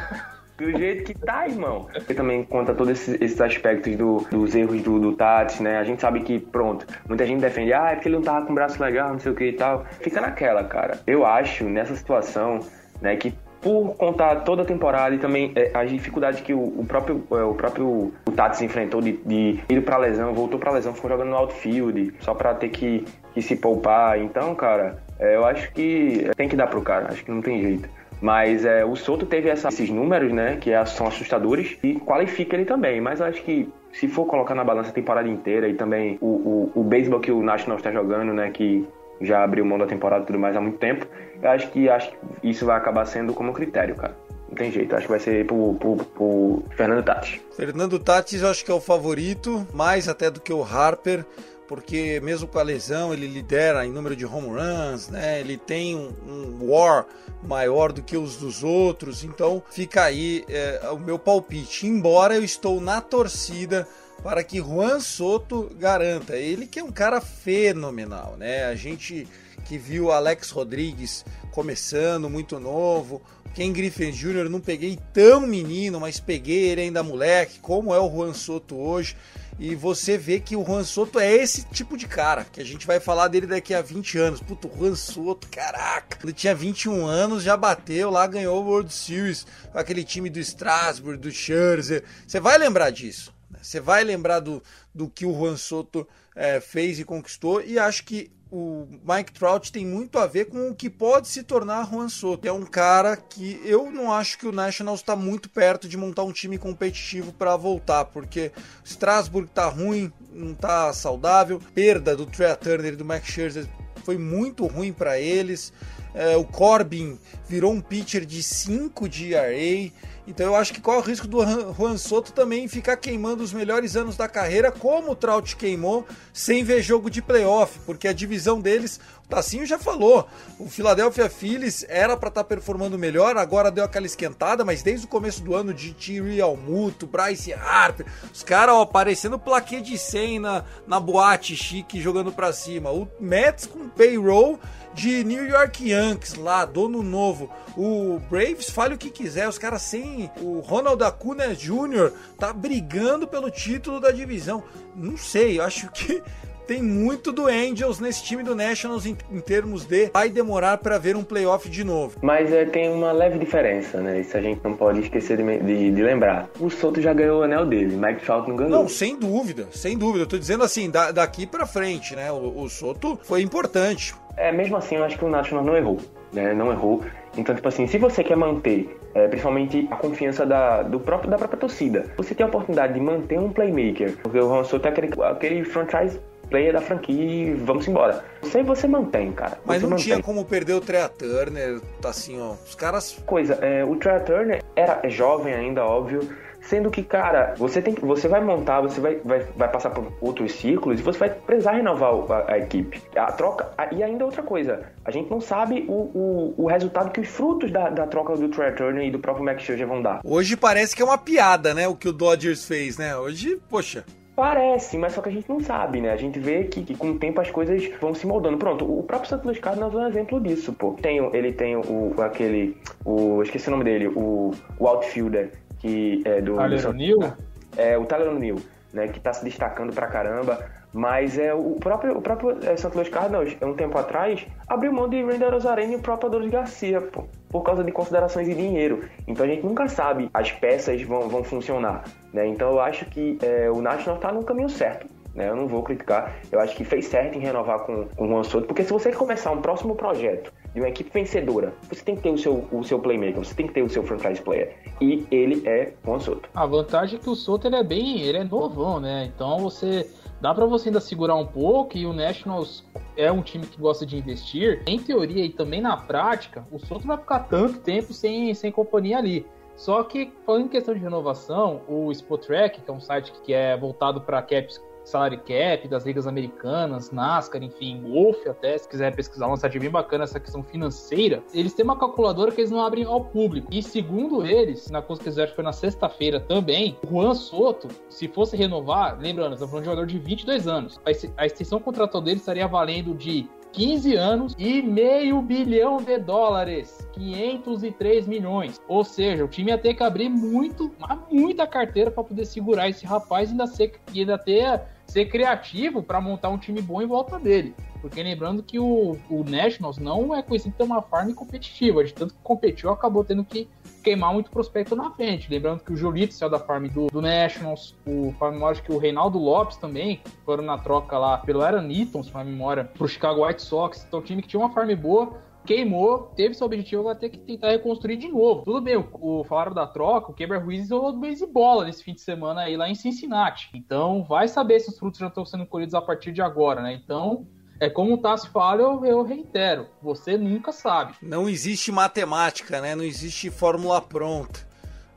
do jeito que tá, irmão. Ele também conta todos esses, esses aspectos do, dos erros do, do Tati, né? A gente sabe que, pronto, muita gente defende, ah, é porque ele não tava com o braço legal, não sei o que e tal. Fica naquela, cara. Eu acho, nessa situação, né, que por contar toda a temporada e também é, as dificuldades que o, o próprio é, o próprio o Tatis enfrentou de, de ir para lesão, voltou para lesão, ficou jogando no outfield só para ter que, que, se poupar. Então, cara, é, eu acho que tem que dar pro cara, acho que não tem jeito. Mas é, o Soto teve essa, esses números, né, que é, são assustadores e qualifica ele também. Mas eu acho que se for colocar na balança a temporada inteira e também o, o, o beisebol que o National está jogando, né, que já abriu mão da temporada e tudo mais há muito tempo, eu acho que, acho que isso vai acabar sendo como critério, cara. Não tem jeito, acho que vai ser pro, pro, pro Fernando Tatis. Fernando Tatis eu acho que é o favorito, mais até do que o Harper, porque mesmo com a lesão ele lidera em número de home runs, né? Ele tem um, um war maior do que os dos outros, então fica aí é, o meu palpite. Embora eu estou na torcida para que Juan Soto garanta. Ele que é um cara fenomenal, né? A gente que viu Alex Rodrigues começando, muito novo. Ken Griffin Jr. não peguei tão menino, mas peguei ele ainda moleque, como é o Juan Soto hoje. E você vê que o Juan Soto é esse tipo de cara, que a gente vai falar dele daqui a 20 anos. Puto, o Juan Soto, caraca. Ele tinha 21 anos, já bateu lá, ganhou o World Series com aquele time do Strasbourg, do Scherzer. Você vai lembrar disso. Né? Você vai lembrar do, do que o Juan Soto é, fez e conquistou. E acho que o Mike Trout tem muito a ver com o que pode se tornar Juan Soto. É um cara que eu não acho que o Nationals está muito perto de montar um time competitivo para voltar, porque Strasburg tá ruim, não tá saudável. Perda do Trey Turner e do Max Scherzer foi muito ruim para eles. É, o Corbin virou um pitcher de 5 de ERA. Então eu acho que qual é o risco do Juan Soto também ficar queimando os melhores anos da carreira, como o Trout queimou, sem ver jogo de playoff, porque a divisão deles, o Tassinho já falou, o Philadelphia Phillies era para estar tá performando melhor, agora deu aquela esquentada, mas desde o começo do ano de Thierry Almuto, Bryce Harper, os caras aparecendo plaquê de 100 na, na boate chique jogando para cima. O Mets com payroll de New York Yankees lá, dono novo. O Braves fale o que quiser, os caras sem o Ronald Acuna Jr. tá brigando pelo título da divisão. Não sei, eu acho que tem muito do Angels nesse time do Nationals em, em termos de vai demorar para ver um playoff de novo. Mas é, tem uma leve diferença, né? Isso a gente não pode esquecer de, de, de lembrar. O Soto já ganhou o anel dele, Mike Trout não ganhou. Não, sem dúvida, sem dúvida. Eu tô dizendo assim, da, daqui para frente, né? O, o Soto foi importante. É, mesmo assim, eu acho que o National não errou, né? Não errou. Então, tipo assim, se você quer manter, é, principalmente a confiança da, do próprio, da própria torcida, você tem a oportunidade de manter um playmaker, porque o Ron Soto é aquele, aquele franchise player da franquia e vamos embora. Você você mantém, cara. Você Mas não mantém. tinha como perder o Trea Turner, tá assim, ó. Os caras. Coisa, é, o Trea Turner era jovem ainda, óbvio Sendo que, cara, você tem você vai montar, você vai, vai, vai passar por outros ciclos e você vai precisar renovar a, a equipe. A troca. A, e ainda outra coisa, a gente não sabe o, o, o resultado que os frutos da, da troca do Trey Turner e do próprio Max Scherzer vão dar. Hoje parece que é uma piada, né? O que o Dodgers fez, né? Hoje, poxa. Parece, mas só que a gente não sabe, né? A gente vê que, que, com o tempo as coisas vão se moldando. Pronto, o próprio Santos Luiz Cardinals é um exemplo disso, pô. Tem, ele tem o, aquele, o, esqueci o nome dele, o, o outfielder que é do. Tyler O'Neill? É, o Tyler O'Neill, né? Que tá se destacando pra caramba. Mas é o próprio, o próprio é, Cardinals, um tempo atrás, abriu mão de Render Rosarena e o próprio Adonis Garcia, pô, por causa de considerações de dinheiro. Então a gente nunca sabe as peças vão, vão funcionar. Né? Então eu acho que é, o National tá no caminho certo. Né? Eu não vou criticar. Eu acho que fez certo em renovar com, com o Juan Soto, porque se você começar um próximo projeto de uma equipe vencedora, você tem que ter o seu, o seu playmaker, você tem que ter o seu franchise player. E ele é Juan Soto. A vantagem é que o Soto ele é bem, ele é novão, né? Então você dá para você ainda segurar um pouco e o Nationals é um time que gosta de investir. Em teoria e também na prática, o Soto vai ficar tanto tempo sem, sem companhia ali. Só que, falando em questão de renovação, o Spotrack, que é um site que é voltado para caps salary cap, das ligas americanas, NASCAR, enfim, Wolf até, se quiser pesquisar, uma site bem bacana essa questão financeira, eles têm uma calculadora que eles não abrem ao público. E segundo eles, na coisa que eles foi na sexta-feira também, o Juan Soto, se fosse renovar, lembrando, estamos falando de um jogador de 22 anos, a extensão contratual dele estaria valendo de 15 anos e meio bilhão de dólares, 503 milhões. Ou seja, o time ia ter que abrir muito, muita carteira para poder segurar esse rapaz e ainda, ser, ainda ter ser criativo para montar um time bom em volta dele. Porque lembrando que o, o Nationals não é conhecido por ter uma farm competitiva, de tanto que competiu, acabou tendo que queimar muito prospecto na frente. Lembrando que o Jolito saiu da farm do, do Nationals, o farm memória que o Reinaldo Lopes também foram na troca lá pelo Aaron Eaton, se me memória, pro Chicago White Sox. Então, um time que tinha uma farm boa, queimou, teve seu objetivo, vai ter que tentar reconstruir de novo. Tudo bem, o, o falaram da troca, o Keber Ruiz isolou do beisebol nesse fim de semana aí lá em Cincinnati. Então, vai saber se os frutos já estão sendo colhidos a partir de agora, né? Então, é como o Tassi fala, eu, eu reitero, você nunca sabe. Não existe matemática, né? Não existe fórmula pronta.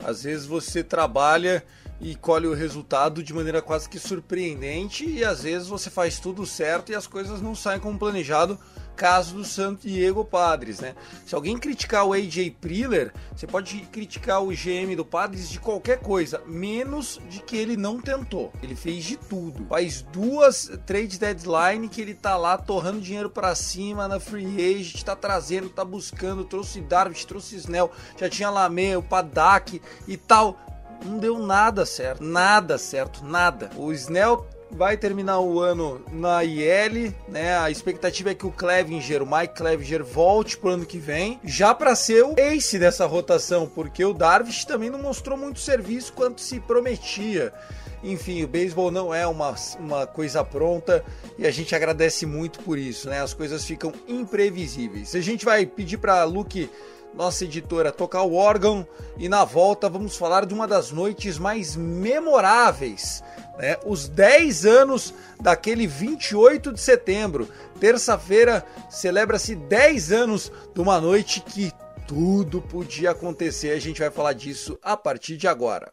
Às vezes você trabalha e colhe o resultado de maneira quase que surpreendente e às vezes você faz tudo certo e as coisas não saem como planejado caso do San Diego Padres, né? Se alguém criticar o AJ Priller, você pode criticar o GM do Padres de qualquer coisa, menos de que ele não tentou. Ele fez de tudo. Faz duas trade deadline que ele tá lá torrando dinheiro para cima na free agent, tá trazendo, tá buscando, trouxe Darvish, trouxe Snell, já tinha Lamé, o Padak e tal. Não deu nada certo, nada certo, nada. O Snell vai terminar o ano na IL, né? A expectativa é que o Clevinger, o Mike Clevinger volte pro ano que vem, já para ser o ace dessa rotação, porque o Darvish também não mostrou muito serviço quanto se prometia. Enfim, o beisebol não é uma, uma coisa pronta e a gente agradece muito por isso, né? As coisas ficam imprevisíveis. A gente vai pedir para Luke nossa editora, tocar o órgão e na volta vamos falar de uma das noites mais memoráveis, né? Os 10 anos daquele 28 de setembro. Terça-feira celebra-se 10 anos de uma noite que tudo podia acontecer. A gente vai falar disso a partir de agora.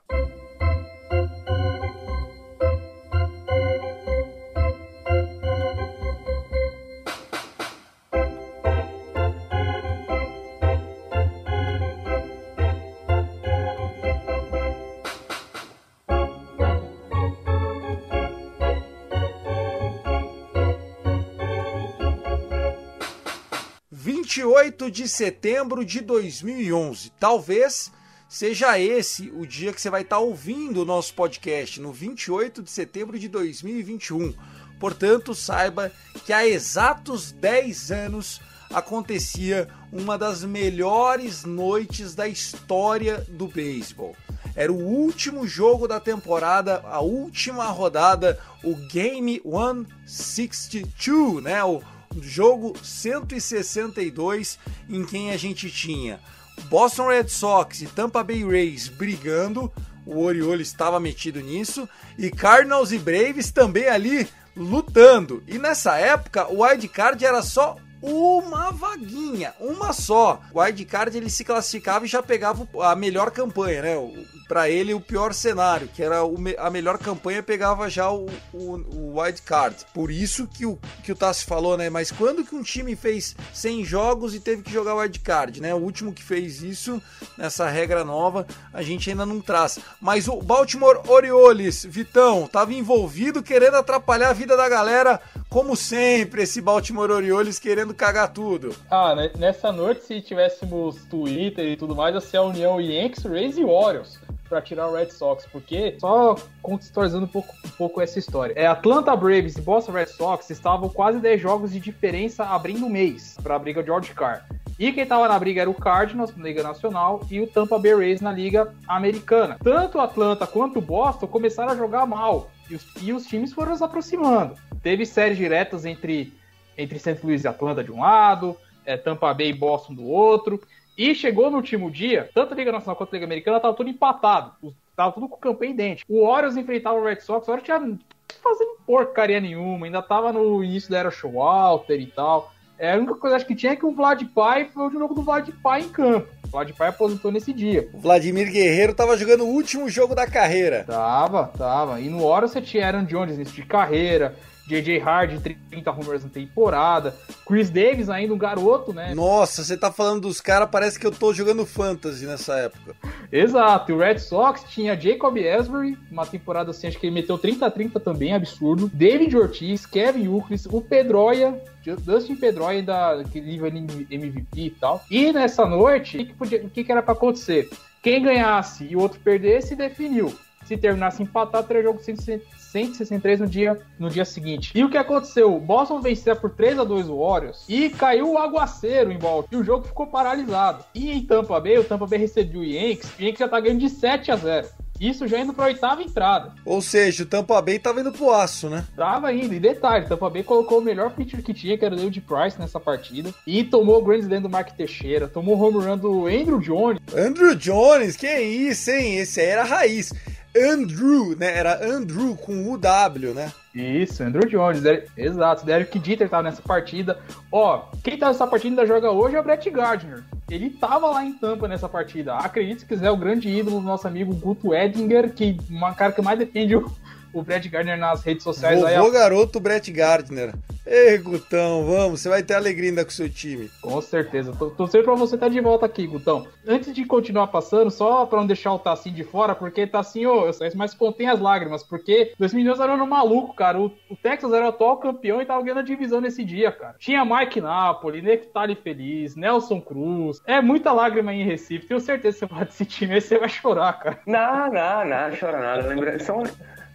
28 de setembro de 2011. Talvez seja esse o dia que você vai estar ouvindo o nosso podcast, no 28 de setembro de 2021. Portanto, saiba que há exatos 10 anos acontecia uma das melhores noites da história do beisebol. Era o último jogo da temporada, a última rodada, o Game 162, né? O jogo 162 em quem a gente tinha Boston Red Sox e Tampa Bay Rays brigando, o Orioles estava metido nisso, e Cardinals e Braves também ali lutando. E nessa época o wild card era só uma vaguinha, uma só. O wildcard ele se classificava e já pegava a melhor campanha, né? Para ele, o pior cenário, que era a melhor campanha, pegava já o, o, o wildcard. Por isso que o, que o Tassi falou, né? Mas quando que um time fez 100 jogos e teve que jogar wildcard, né? O último que fez isso, nessa regra nova, a gente ainda não traz. Mas o Baltimore Orioles, Vitão, tava envolvido querendo atrapalhar a vida da galera, como sempre, esse Baltimore Orioles querendo cagar tudo. Ah, né, nessa noite, se tivéssemos Twitter e tudo mais, ia ser a união Yankees, Rays e Orioles para tirar o Red Sox, porque só contextualizando um pouco, um pouco essa história. É, Atlanta Braves e Boston Red Sox estavam quase 10 jogos de diferença abrindo o mês para a briga George Carr. E quem estava na briga era o Cardinals, na Liga Nacional, e o Tampa Bay Rays na Liga Americana. Tanto o Atlanta quanto o Boston começaram a jogar mal, e os, e os times foram se aproximando. Teve séries diretas entre entre St. Louis e Atlanta de um lado, é, Tampa Bay e Boston do outro. E chegou no último dia, tanto a Liga Nacional quanto a Liga Americana tava tudo empatado. Tava tudo com campanha idêntico. O Orioles enfrentava o Red Sox, o Orioles tinha fazendo porcaria nenhuma, ainda tava no início da era Showalter e tal. É, a única coisa acho que tinha é que o Vlad Pai foi o jogo do Vlad Pai em campo. O Vlad Pai aposentou nesse dia. O Vladimir Guerreiro tava jogando o último jogo da carreira. Tava, tava. E no Orioles você tinha Aaron Jones nesse de carreira, J.J. Hard, 30 homers na temporada. Chris Davis ainda um garoto, né? Nossa, você tá falando dos caras, parece que eu tô jogando fantasy nessa época. Exato, e o Red Sox tinha Jacob Asbury, uma temporada assim, acho que ele meteu 30-30 também, absurdo. David Ortiz, Kevin Euclid, o Pedroia, Dustin Pedroia ainda, que livra MVP e tal. E nessa noite, o que, podia, o que, que era para acontecer? Quem ganhasse e o outro perdesse, definiu. Se terminasse empatado, teria jogo 163 no dia, no dia seguinte. E o que aconteceu? O Boston venceu por 3 a 2 o Warriors e caiu o aguaceiro em volta. E o jogo ficou paralisado. E em Tampa Bay, o Tampa Bay recebeu o Yankees. O Yankees já tá ganhando de 7 a 0. Isso já indo pra oitava entrada. Ou seja, o Tampa Bay tava indo pro aço, né? Tava indo. E detalhe, o Tampa Bay colocou o melhor pitcher que tinha, que era o David Price, nessa partida. E tomou o Grand Slam do Mark Teixeira. Tomou o home run do Andrew Jones. Andrew Jones? Que isso, hein? Esse aí era a raiz. Andrew, né? Era Andrew com UW, né? Isso, Andrew Jones, exato. Derek Jeter tava nessa partida. Ó, quem tá nessa partida ainda joga hoje é o Brett Gardner. ele tava lá em Tampa nessa partida. Acredite se quiser, o grande ídolo do nosso amigo Guto Edinger, que uma cara que mais defende o, o Brett Gardner nas redes sociais. Vovô aí, garoto Brett Gardner. Ei, Gutão, vamos, você vai ter alegria ainda com o seu time. Com certeza. Tô, tô sempre pra você estar tá de volta aqui, Gutão. Antes de continuar passando, só pra não deixar o Tassim de fora, porque Tassim, ô, eu sei, mas contém as lágrimas, porque 2012 era um ano maluco, cara. O, o, Texas era o atual campeão e tava ganhando a divisão nesse dia, cara. Tinha Mike Napoli, Nectari Feliz, Nelson Cruz. É muita lágrima em Recife. Tenho certeza que você vai desse time aí, você vai chorar, cara. Não, não, não, não chora nada. Lembra... São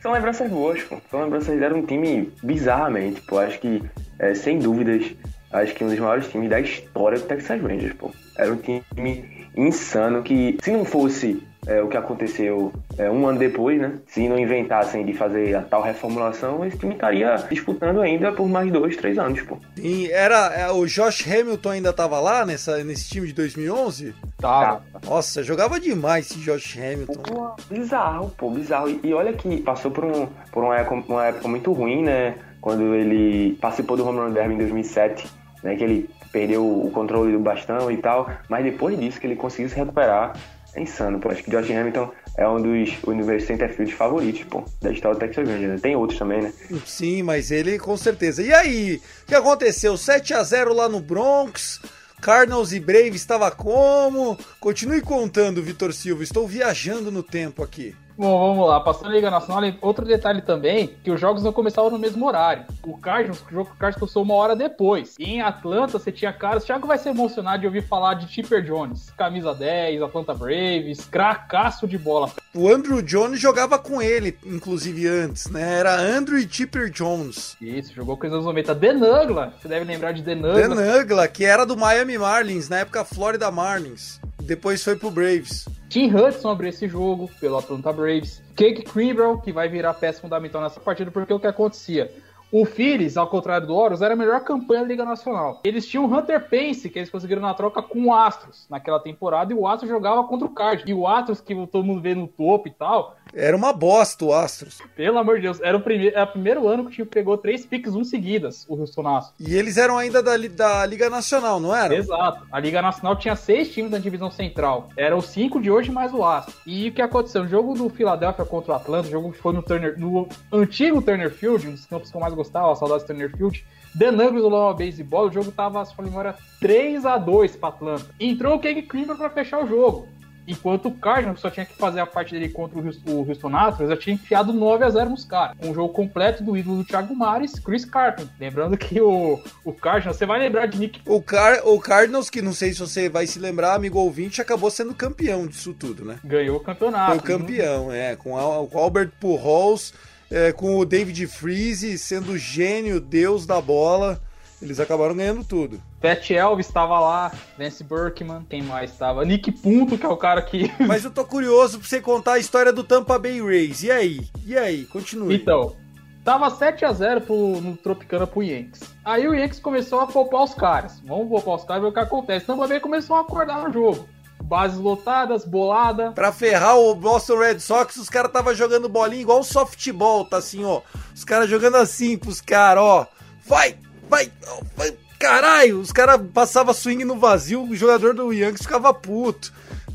são lembranças boas, pô. São lembranças. Era um time bizarramente, pô. Acho que, é, sem dúvidas, acho que um dos maiores times da história do Texas Rangers, pô. Era um time insano que, se não fosse é, o que aconteceu é, um ano depois, né? Se não inventassem de fazer a tal reformulação, esse time estaria disputando ainda por mais dois, três anos, pô. E era é, o Josh Hamilton ainda tava lá nessa, nesse time de 2011? Tava. Nossa, jogava demais esse Josh Hamilton. Pô, bizarro, pô, bizarro. E, e, olha que passou por, um, por uma, época, uma época muito ruim, né? Quando ele participou do Home Run Derby em 2007, né? Que ele perdeu o controle do bastão e tal, mas depois disso que ele conseguiu se recuperar é insano, pô. Acho que Josh Hamilton é um dos University Centerfield favoritos, pô, da história do Texas Rangers. Tem outros também, né? Sim, mas ele com certeza. E aí, o que aconteceu? 7 a 0 lá no Bronx. Cardinals e Braves estava como? Continue contando, Vitor Silva. Estou viajando no tempo aqui. Bom, vamos lá. Passando a Liga Nacional, outro detalhe também, que os jogos não começavam no mesmo horário. O Cardinals, o jogo do Cardinals começou uma hora depois. E em Atlanta, você tinha caras... O Thiago vai ser emocionado de ouvir falar de Chipper Jones. Camisa 10, Atlanta Braves, cracaço de bola. O Andrew Jones jogava com ele, inclusive, antes, né? Era Andrew e Chipper Jones. Isso, jogou com os anos 90. Denugla, você deve lembrar de Denugla. Denugla, que era do Miami Marlins, na época Florida Marlins. Depois foi pro Braves. Tim Hudson abriu esse jogo pelo Atlanta Braves. Cake Kimbrell, que vai virar peça fundamental nessa partida, porque o que acontecia? O Phillies, ao contrário do Orioles, era a melhor campanha da Liga Nacional. Eles tinham o Hunter Pence, que eles conseguiram na troca com o Astros naquela temporada, e o Astros jogava contra o Card. E o Astros, que todo mundo vê no topo e tal, era uma bosta o Astros. Pelo amor de Deus, era o, primeiro, era o primeiro ano que o time pegou três piques um seguidas, o Houston Astros. E eles eram ainda da, da Liga Nacional, não era? Exato. A Liga Nacional tinha seis times na divisão central. Eram os cinco de hoje mais o Astros. E o que aconteceu? O jogo do Philadelphia contra o Atlanta, o jogo que foi no, Turner, no antigo Turner Field, um dos campos que eu mais gostava, saudades do Turner Field. The Nuggets do Loma Baseball, o jogo tava, se for memória, 3 a 2 para Atlanta. Entrou o Keg Klimber para fechar o jogo. Enquanto o Cardinals só tinha que fazer a parte dele contra o Houston Astros, já tinha enfiado 9 a 0 nos caras. Um jogo completo do ídolo do Thiago Mares, Chris Carpenter. Lembrando que o, o Cardinals, você vai lembrar de Nick... O, Car, o Cardinals, que não sei se você vai se lembrar, amigo ouvinte, acabou sendo campeão disso tudo, né? Ganhou o campeonato. Foi campeão, né? é. Com, a, com Albert Pujols, é, com o David Freeze sendo gênio, deus da bola. Eles acabaram ganhando tudo. Pat Elvis estava lá, Vance Burkman, quem mais estava? Nick Punto, que é o cara que. <laughs> Mas eu tô curioso pra você contar a história do Tampa Bay Rays. E aí? E aí? Continue. Então, tava 7 a 0 pro, no Tropicana pro Yankees. Aí o Yankees começou a poupar os caras. Vamos poupar os caras e ver o que acontece. Tampa Bay começou a acordar no jogo. Bases lotadas, bolada. Pra ferrar o Boston Red Sox, os caras tava jogando bolinha igual o softball, tá assim, ó. Os caras jogando assim pros caras, ó. Vai, vai, vai. Caralho, os caras passavam swing no vazio, o jogador do Yankees ficava puto.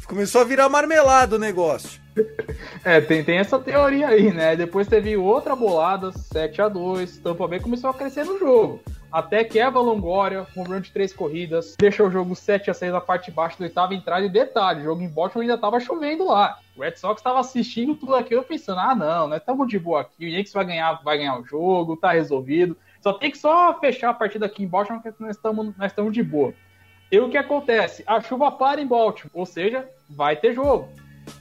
Começou a virar marmelada o negócio. É, tem, tem essa teoria aí, né? Depois teve outra bolada, 7 a 2 Tampa Bay começou a crescer no jogo. Até que Eva Longoria, um run de três corridas, deixou o jogo 7 a 6 na parte de baixo do oitavo entrada. E detalhe, o jogo em Boston ainda tava chovendo lá. O Red Sox estava assistindo tudo aquilo pensando: ah, não, nós estamos de boa aqui, o Yankees vai ganhar, vai ganhar o jogo, tá resolvido. Só tem que só fechar a partida aqui em Baltimore que nós estamos nós estamos de boa. E o que acontece? A chuva para em Baltimore, ou seja, vai ter jogo.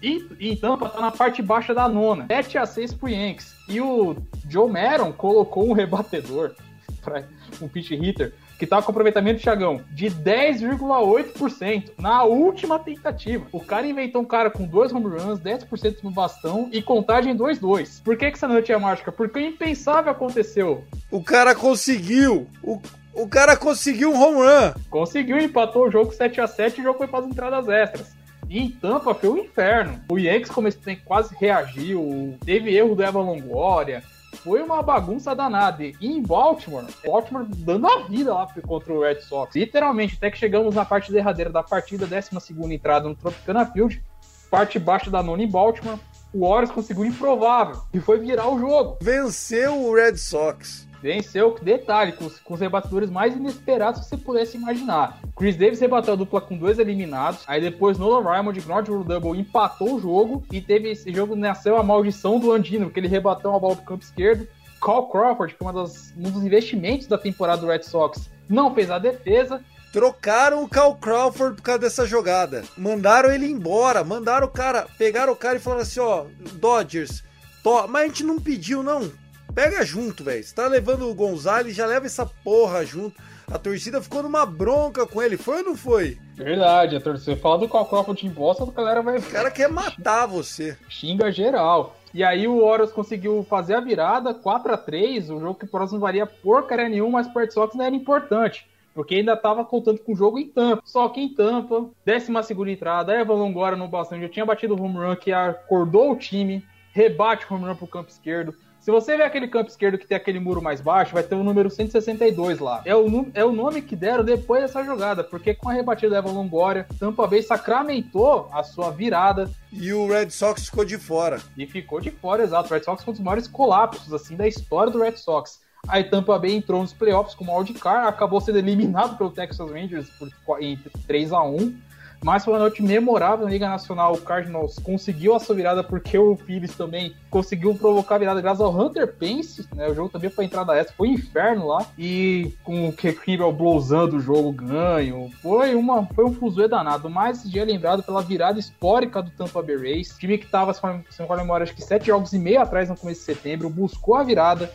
E, e Tampa tá na parte baixa da nona, 7 a 6 pro Yankees. E o Joe Maron colocou um rebatedor, <laughs> um pitch hitter, que tá com aproveitamento, Thiagão, de 10,8% na última tentativa. O cara inventou um cara com dois home runs, 10% no bastão e contagem 2-2. Por que, que essa noite é mágica? Porque o impensável aconteceu. O cara conseguiu! O, o cara conseguiu um home run! Conseguiu, empatou o jogo 7 a 7 e o jogo foi para as entradas extras. E em Tampa foi um inferno. O Yankees começou, quase reagiu, teve erro do Evan Longoria, foi uma bagunça danada. E em Baltimore, Baltimore dando a vida lá contra o Red Sox. Literalmente, até que chegamos na parte derradeira da partida, 12 entrada no Tropicana Field, parte baixa da nona em Baltimore. O Warriors conseguiu improvável, e foi virar o jogo. Venceu o Red Sox. Venceu, detalhe, com os, com os, rebatedores mais inesperados que você pudesse imaginar. Chris Davis rebateu a dupla com dois eliminados. Aí depois Nolan Raymond, Nord Double, empatou o jogo. E teve esse jogo nasceu a maldição do Andino, porque ele rebateu uma bola pro campo esquerdo. Cal Crawford, que é um dos investimentos da temporada do Red Sox, não fez a defesa. Trocaram o Cal Crawford por causa dessa jogada. Mandaram ele embora. Mandaram o cara. Pegaram o cara e falaram assim: ó, Dodgers, to... mas a gente não pediu, não Pega junto, velho. Você tá levando o Gonzalez, já leva essa porra junto. A torcida ficou numa bronca com ele, foi ou não foi? Verdade, a torcida fala do Crawford em bosta, a galera vai. O cara quer matar você. Xinga geral. E aí o Orioles conseguiu fazer a virada 4 a 3 um jogo que por não valia porcaria nenhuma, mas o Red Sox não era importante. Porque ainda estava contando com o jogo em Tampa. Só que em Tampa, 12 segunda entrada, Evan Longoria no bastão já tinha batido o home run que acordou o time, rebate o home run pro campo esquerdo. Se você ver aquele campo esquerdo que tem aquele muro mais baixo, vai ter o número 162 lá. É o, é o nome que deram depois dessa jogada, porque com a rebatida da Evan Longoria, Tampa Bay sacramentou a sua virada. E o Red Sox ficou de fora. E ficou de fora, exato. O Red Sox foi um dos maiores colapsos assim da história do Red Sox. Aí Tampa Bay entrou nos playoffs com o wildcard, acabou sendo eliminado pelo Texas Rangers por, em 3 a 1 mas foi uma noite memorável na Liga Nacional. O Cardinals conseguiu a sua virada porque o Phillies também conseguiu provocar a virada graças ao Hunter Pence. Né? O jogo também foi entrada essa, foi um inferno lá. E com o Kimbrel blousando o jogo ganho. Foi, uma, foi um fuzuê danado. Mas esse dia é lembrado pela virada histórica do Tampa Bay Rays. O time que estava, se não me memória, acho que sete jogos e meio atrás no começo de setembro, buscou a virada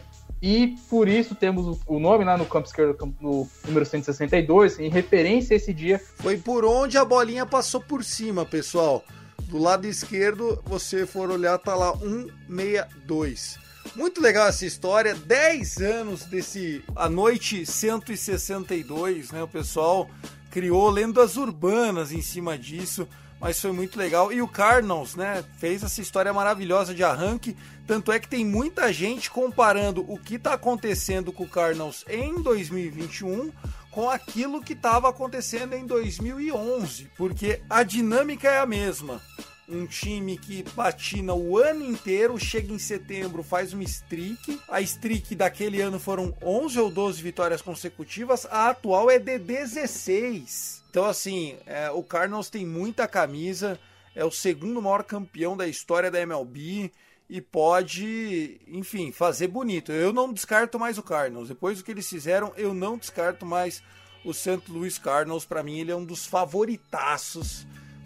e por isso temos o nome lá no campo esquerdo, no número 162, em referência a esse dia. Foi por onde a bolinha passou por cima, pessoal. Do lado esquerdo, você for olhar, tá lá 162. Muito legal essa história, 10 anos desse A Noite 162, né? O pessoal criou lendas urbanas em cima disso mas foi muito legal. E o Cardinals, né, fez essa história maravilhosa de arranque. Tanto é que tem muita gente comparando o que está acontecendo com o Cardinals em 2021 com aquilo que estava acontecendo em 2011, porque a dinâmica é a mesma. Um time que patina o ano inteiro, chega em setembro, faz uma streak. A streak daquele ano foram 11 ou 12 vitórias consecutivas, a atual é de 16. Então, assim, é, o Cardinals tem muita camisa, é o segundo maior campeão da história da MLB e pode, enfim, fazer bonito. Eu não descarto mais o Cardinals. Depois do que eles fizeram, eu não descarto mais o St. Louis Cardinals. Para mim, ele é um dos favoritaços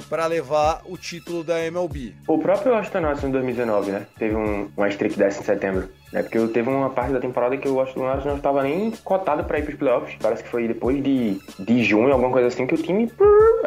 para levar o título da MLB. O próprio Austin Nationals em 2019, né? Teve um, uma streak dessa em setembro. Né? Porque teve uma parte da temporada que o Austin Nationals não estava nem cotado para ir para os playoffs. Parece que foi depois de, de junho, alguma coisa assim, que o time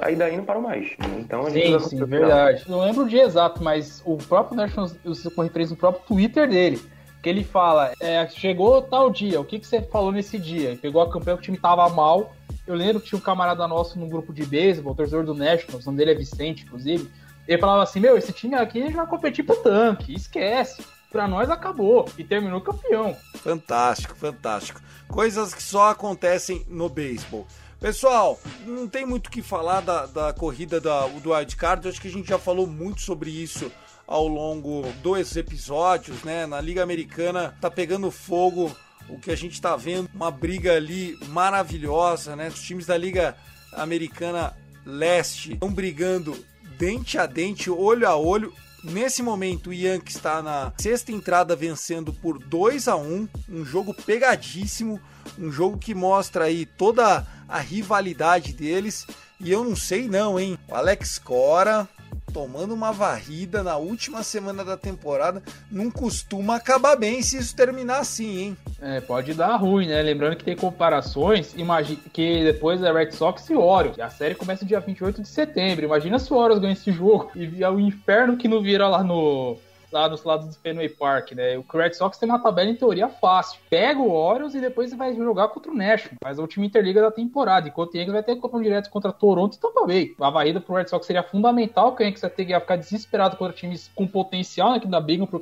aí daí não parou mais. Então a gente sim, sim, verdade. Não lembro o dia exato, mas o próprio Nationals, com referência no próprio Twitter dele, que ele fala, é, chegou tal dia, o que, que você falou nesse dia? Pegou a campanha que o time tava mal, eu lembro que tinha um camarada nosso no grupo de beisebol, torcedor do Nationals, o nome dele é Vicente, inclusive. Ele falava assim: Meu, esse time aqui já competir pro tanque, esquece. Pra nós acabou. E terminou campeão. Fantástico, fantástico. Coisas que só acontecem no beisebol. Pessoal, não tem muito o que falar da, da corrida da, do wildcard. Acho que a gente já falou muito sobre isso ao longo dos episódios, né? Na Liga Americana tá pegando fogo o que a gente está vendo, uma briga ali maravilhosa, né? Os times da Liga Americana Leste estão brigando dente a dente, olho a olho. Nesse momento, o Yankees está na sexta entrada vencendo por 2 a 1 um jogo pegadíssimo, um jogo que mostra aí toda a rivalidade deles. E eu não sei não, hein? O Alex Cora tomando uma varrida na última semana da temporada, não costuma acabar bem se isso terminar assim, hein? É, pode dar ruim, né? Lembrando que tem comparações, imagine que depois é Red Sox e Orioles. A série começa dia 28 de setembro. Imagina se o Orioles ganha esse jogo e é o inferno que não vira lá no lá nos lados do Fenway Park, né? O Red Sox tem uma tabela em teoria fácil. Pega o Orioles e depois vai jogar contra o National. Mas a última Interliga da temporada. Enquanto o Yankees vai ter confronto direto contra Toronto e Tampa Bay. A varrida pro Red Sox seria fundamental, que o Yankees vai ter que ficar desesperado contra times com potencial, né? Que ainda brigam por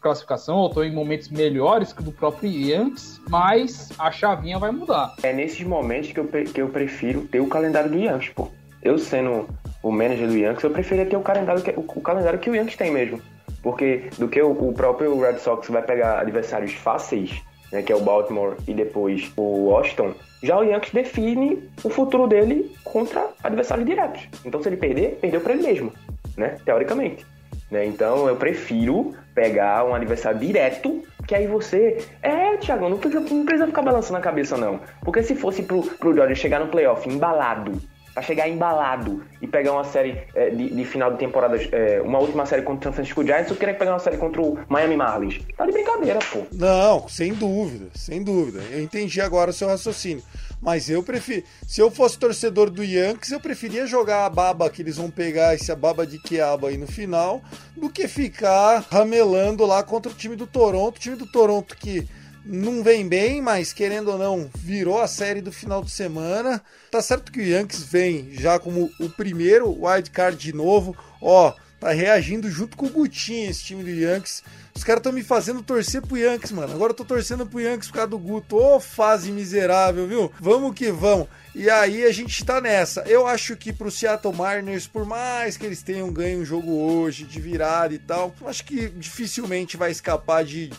classificação, ou estão em momentos melhores que do próprio Yankees. Mas a chavinha vai mudar. É nesses momentos que eu, que eu prefiro ter o calendário do Yankees, pô. Eu sendo o manager do Yankees, eu preferia ter o calendário que, o, o calendário que o Yankees tem mesmo. Porque do que o, o, próprio Red Sox vai pegar adversários fáceis, né, que é o Baltimore e depois o Washington, já o Yankees define o futuro dele contra adversários diretos. Então se ele perder, perdeu para ele mesmo, né, teoricamente. Né? Então eu prefiro pegar um adversário direto, que aí você. É, Thiago, não precisa, não precisa ficar balançando a cabeça, não. Porque se fosse pro, pro Dodgers chegar no playoff embalado para chegar embalado e pegar uma série é, de, de, final de temporada, é, uma última série contra o San Francisco Giants, ou querer pegar uma série contra o Miami Marlins. Tá de brincadeira, pô. Não, sem dúvida, sem dúvida. Eu entendi agora o seu raciocínio. Mas eu prefiro. Se eu fosse torcedor do Yankees, eu preferia jogar a baba que eles vão pegar, esse baba de quiaba aí no final, do que ficar ramelando lá contra o time do Toronto. O time do Toronto que não vem bem, mas querendo ou não, virou a série do final de semana. Tá certo que o Yankees vem já como o primeiro wild card de novo. Ó, tá reagindo junto com o Gutinho esse time do Yankees. Os caras estão me fazendo torcer pro Yankees, mano. Agora eu tô torcendo pro Yankees por causa do Guto. Ô, oh, fase miserável, viu? Vamos que vamos. E aí a gente tá nessa. Eu acho que pro Seattle Mariners, por mais que eles tenham ganho um jogo hoje de virada e tal, acho que dificilmente vai escapar de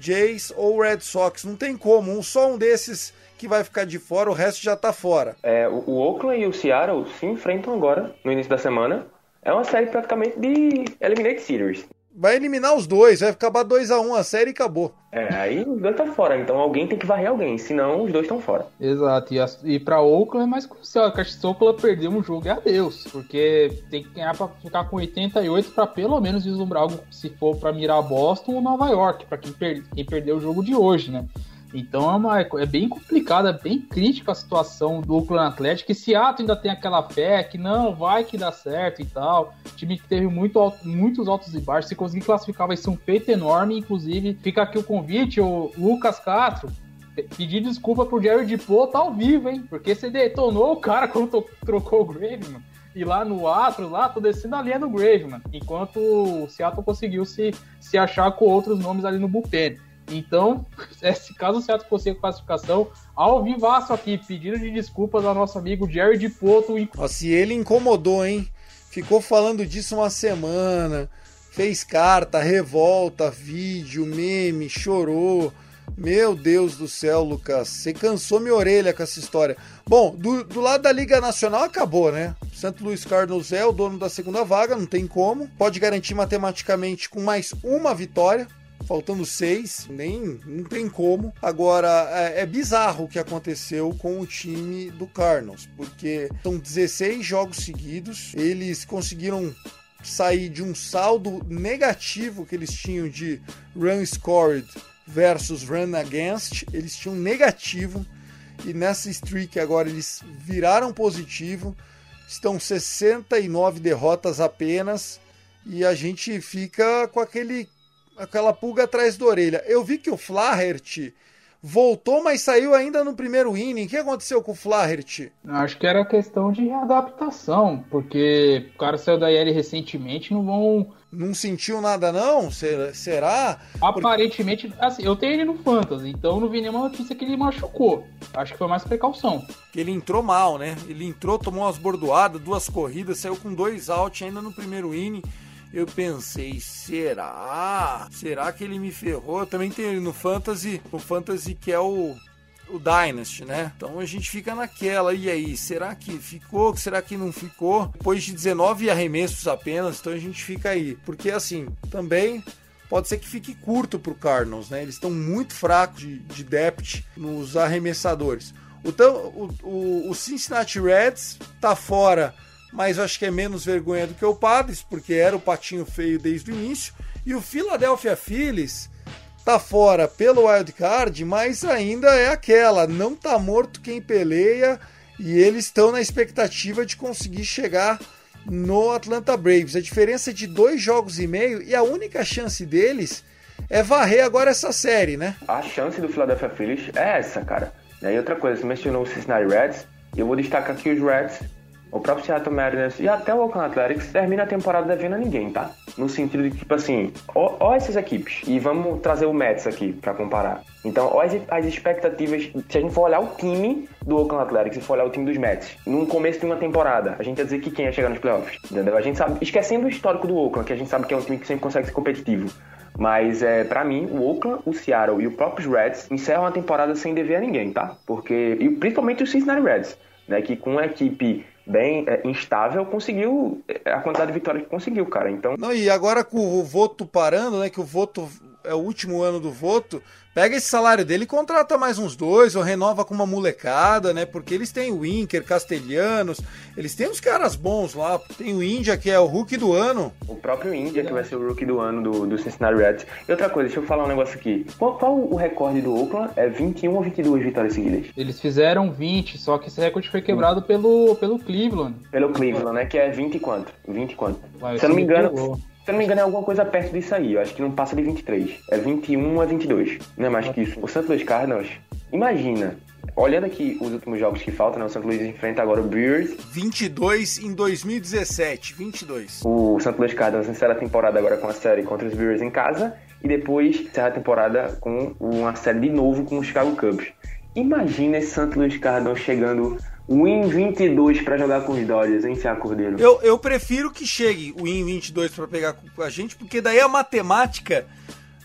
Jays ou Red Sox. Não tem como. Um, só um desses que vai ficar de fora, o resto já tá fora. É, o Oakland e o Seattle se enfrentam agora, no início da semana. É uma série praticamente de Eliminate Series. Vai eliminar os dois, vai acabar 2 a 1 um a série e acabou. É, aí os dois tá fora, então alguém tem que varrer alguém, senão os dois estão fora. Exato, e, a, e pra Oakland é mais crucial, que a Oakland perder um jogo é adeus, porque tem que ganhar pra ficar com 88 para pelo menos vislumbrar algo, se for para mirar Boston ou Nova York, para quem, per, quem perdeu o jogo de hoje, né? Então é, uma, é bem complicada, é bem crítica a situação do Oakland Atlético. E Seattle ainda tem aquela fé que não, vai que dá certo e tal. Time que teve muito alto, muitos altos e baixos. Se conseguir classificar, vai ser um feito enorme. Inclusive, fica aqui o convite, o Lucas Castro. Pedir desculpa pro Jared Poe tá ao vivo, hein? Porque você detonou o cara quando trocou o Graveman. E lá no Atro, lá, tô descendo a linha do Graveman. Enquanto o Seattle conseguiu se, se achar com outros nomes ali no bullpen. Então, <laughs> se caso o Seattle consiga classificação, ao vivaço aqui, pedindo de desculpas ao nosso amigo Jared Poto. Se ele incomodou, hein? Ficou falando disso uma semana, fez carta, revolta, vídeo, meme, chorou. Meu Deus do céu, Lucas, você cansou minha orelha com essa história. Bom, do, do lado da Liga Nacional acabou, né? Santo Luiz Cardinals é o dono da segunda vaga, não tem como. Pode garantir matematicamente com mais uma vitória faltando seis, nem não tem como. Agora, é, é, bizarro o que aconteceu com o time do Cardinals, porque são 16 jogos seguidos, eles conseguiram sair de um saldo negativo que eles tinham de run scored versus run against, eles tinham negativo. E nessa streak agora eles viraram positivo, estão 69 derrotas apenas. E a gente fica com aquele aquela pulga atrás da orelha. Eu vi que o Flaherty voltou, mas saiu ainda no primeiro inning. O que aconteceu com o Flaherty? Acho que era questão de adaptação, porque o cara saiu da IL recentemente, não vão. Não sentiu nada, não? Será? Aparentemente, assim, eu tenho ele no Fantasy, então não vi nenhuma notícia que ele machucou. Acho que foi mais precaução. Ele entrou mal, né? Ele entrou, tomou umas bordoadas, duas corridas, saiu com dois out ainda no primeiro inning eu pensei, será? Será que ele me ferrou? Eu também tenho ele no Fantasy, o Fantasy que é o o Dynasty, né? Então a gente fica naquela, e aí, será que ficou? Será que não ficou? Depois de 19 arremessos apenas, então a gente fica aí. Porque assim, também pode ser que fique curto pro Cardinals, né? Eles estão muito fracos de, de depth nos arremessadores. O, o, o Cincinnati Reds tá fora mas acho que é menos vergonha do que o Padres, porque era o patinho feio desde o início. E o Philadelphia Phillies tá fora pelo wild card, mas ainda é aquela, não tá morto quem peleia e eles estão na expectativa de conseguir chegar no Atlanta Braves. A diferença é de dois jogos e meio e a única chance deles é varrer agora essa série, né? A chance do Philadelphia Phillies é essa, cara. E outra coisa, você mencionou o Cincinnati Reds, e eu vou destacar aqui os Reds o próprio Seattle Mariners e até o Oakland Athletics termina a temporada devendo a ninguém, tá? No sentido de tipo assim, ó, ó essas equipes, e vamos trazer o Mets aqui para comparar. Então, ó as, as, expectativas, se a gente for olhar o time do Oakland Athletics e for olhar o time dos Mets, no começo de uma temporada, a gente ia dizer que quem ia chegar nos playoffs, entendeu? A gente sabe, esquecendo o histórico do Oakland, que a gente sabe que é um time que sempre consegue ser competitivo. Mas é, para mim, o Oakland, o Seattle e o próprio Reds encerram a temporada sem dever a ninguém, tá? Porque, e principalmente o Cincinnati Reds, né? Que com a equipe bem é, instável, conseguiu é, a quantidade de vitórias que conseguiu, cara. Então. Não, e agora com o voto parando, né? Que o voto é o último ano do voto, pega esse salário dele e contrata mais uns dois, ou renova com uma molecada, né? Porque eles têm o Inker, Castelhanos, eles têm uns caras bons lá. Tem o Índia, que é o Rookie do ano. O próprio Índia, que vai ser o Rookie do ano do, do Cincinnati Reds. E outra coisa, deixa eu falar um negócio aqui. Qual, qual o recorde do Oakland? É 21 ou 22 vitórias seguidas? Eles fizeram 20, só que esse recorde foi quebrado pelo, pelo Cleveland. Pelo Cleveland, né? Que é 20 e quanto? 20 e quanto? Vai, Se eu não me engano... Pegou. Se eu não me engano, é alguma coisa perto disso aí. Eu acho que não passa de 23. É 21 a 22. Não é mais que isso. O St. Louis Cardinals, imagina. Olhando aqui os últimos jogos que faltam, né? o St. Louis enfrenta agora o Brewers. 22 em 2017, 22. O St. Louis Cardinals encerra a temporada agora com a série contra os Brewers em casa. E depois encerra a temporada com uma série de novo com os Chicago Cubs. Imagina esse St. Louis Cardinals chegando Win 22 para jogar com os Dodgers, hein, Cia Cordeiro? Eu, eu prefiro que chegue o Win 22 para pegar com a gente, porque daí a matemática,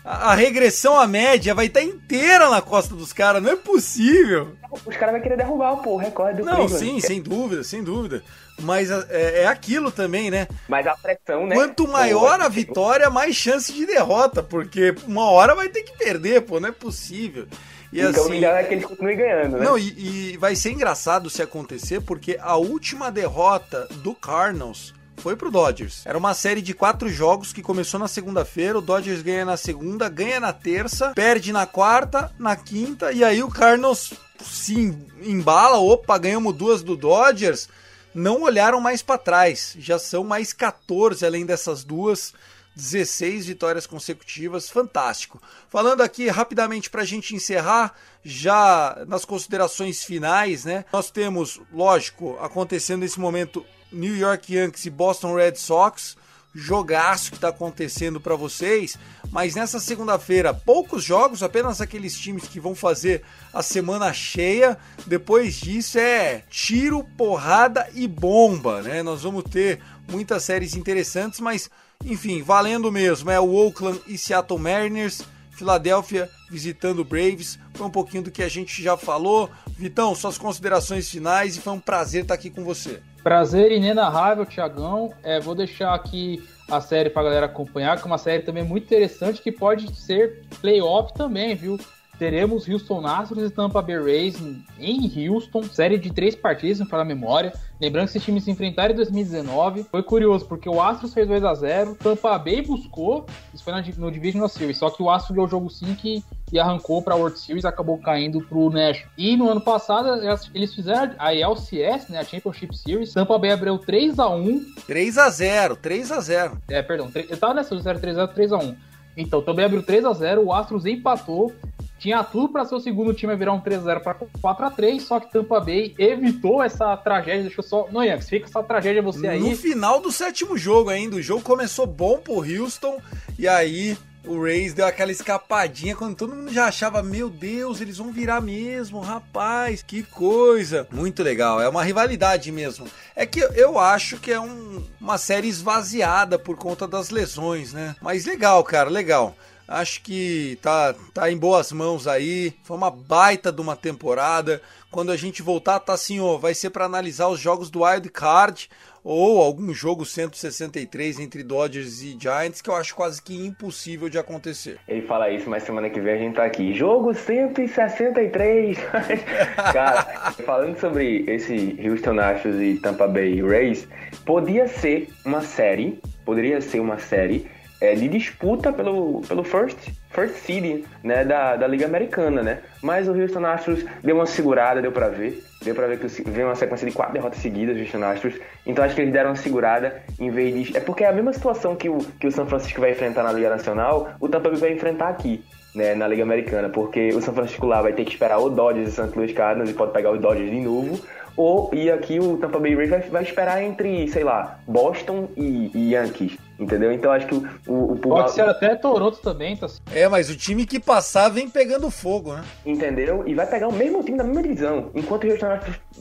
a, a regressão à média vai estar tá inteira na costa dos caras, não é possível. Os caras vão querer derrubar pô, o recorde do Não, Cleveland. sim, sem dúvida, sem dúvida. Mas é, é, aquilo também, né? Mas a pressão, né? Quanto maior a vitória, mais chance de derrota, porque uma hora vai ter que perder, pô, não é possível. E então assim, o melhor é que eles continuem ganhando, né? Não, e, e vai ser engraçado se acontecer, porque a última derrota do Cardinals foi pro Dodgers. Era uma série de quatro jogos que começou na segunda-feira, o Dodgers ganha na segunda, ganha na terça, perde na quarta, na quinta, e aí o Cardinals se embala, opa, ganhamos duas do Dodgers, não olharam mais para trás, já são mais 14 além dessas duas 16 vitórias consecutivas, fantástico. Falando aqui rapidamente para a gente encerrar, já nas considerações finais, né? Nós temos, lógico, acontecendo nesse momento New York Yankees e Boston Red Sox, jogaço que está acontecendo para vocês, mas nessa segunda-feira poucos jogos, apenas aqueles times que vão fazer a semana cheia. Depois disso é tiro, porrada e bomba, né? Nós vamos ter muitas séries interessantes, mas enfim, valendo mesmo. É o Oakland e Seattle Mariners. Filadélfia visitando o Braves. Foi um pouquinho do que a gente já falou. Vitão, suas considerações finais e foi um prazer estar aqui com você. Prazer inenarrável, Tiagão. É, vou deixar aqui a série para galera acompanhar, que é uma série também muito interessante que pode ser playoff também, viu? Teremos Houston Astros e Tampa Bay Rays em Houston, série de três partidas, não falar a memória. Lembrando que esses times se enfrentaram em 2019. Foi curioso, porque o Astros fez 2 a 0 Tampa Bay buscou, isso foi no Divisional Series, só que o Astros deu o jogo 5 e, e arrancou para a World Series, acabou caindo para o Nash. E no ano passado, eles fizeram a LCS, né, a Championship Series. Tampa Bay abriu 3 a 1 3 a 0 3 a 0 É, perdão, eu tava nessa, 0 3 a 0 3 a 1 então, também abriu 3 a 0 o Astros empatou tinha tudo para ser o segundo time virar um 3x0 para 4x3, só que Tampa Bay evitou essa tragédia, deixou só. Não, Yankees, fica essa tragédia você aí. No final do sétimo jogo ainda, o jogo começou bom pro Houston, e aí o Rays deu aquela escapadinha quando todo mundo já achava, meu Deus, eles vão virar mesmo, rapaz, que coisa. Muito legal, é uma rivalidade mesmo. É que eu acho que é um, uma série esvaziada por conta das lesões, né? Mas legal, cara, legal. Acho que tá, tá em boas mãos aí. Foi uma baita de uma temporada. Quando a gente voltar, tá assim, ó, vai ser para analisar os jogos do Wild Card ou algum jogo 163 entre Dodgers e Giants, que eu acho quase que impossível de acontecer. Ele fala isso, mas semana que vem a gente tá aqui. Jogo 163! <laughs> Cara, falando sobre esse Houston Astros e Tampa Bay Rays, podia ser uma série, poderia ser uma série é, de disputa pelo, pelo first first seed né, da, da Liga Americana, né? Mas o Houston Astros deu uma segurada, deu para ver. Deu para ver que veio uma sequência de quatro derrotas seguidas do Houston Astros. Então acho que eles deram uma segurada em vez de... É porque é a mesma situação que o, que o São Francisco vai enfrentar na Liga Nacional, o Tampa Bay vai enfrentar aqui. Né, na Liga Americana, porque o São Francisco lá vai ter que esperar o Dodgers e o St. Louis Cardinals e pode pegar os Dodgers de novo, ou e aqui o Tampa Bay Rays vai, vai esperar entre, sei lá, Boston e, e Yankees. Entendeu? Então acho que o, o, o Pode ser até Toronto também, tá? É, mas o time que passar vem pegando fogo, né? Entendeu? E vai pegar o mesmo time da mesma divisão. Enquanto o Houston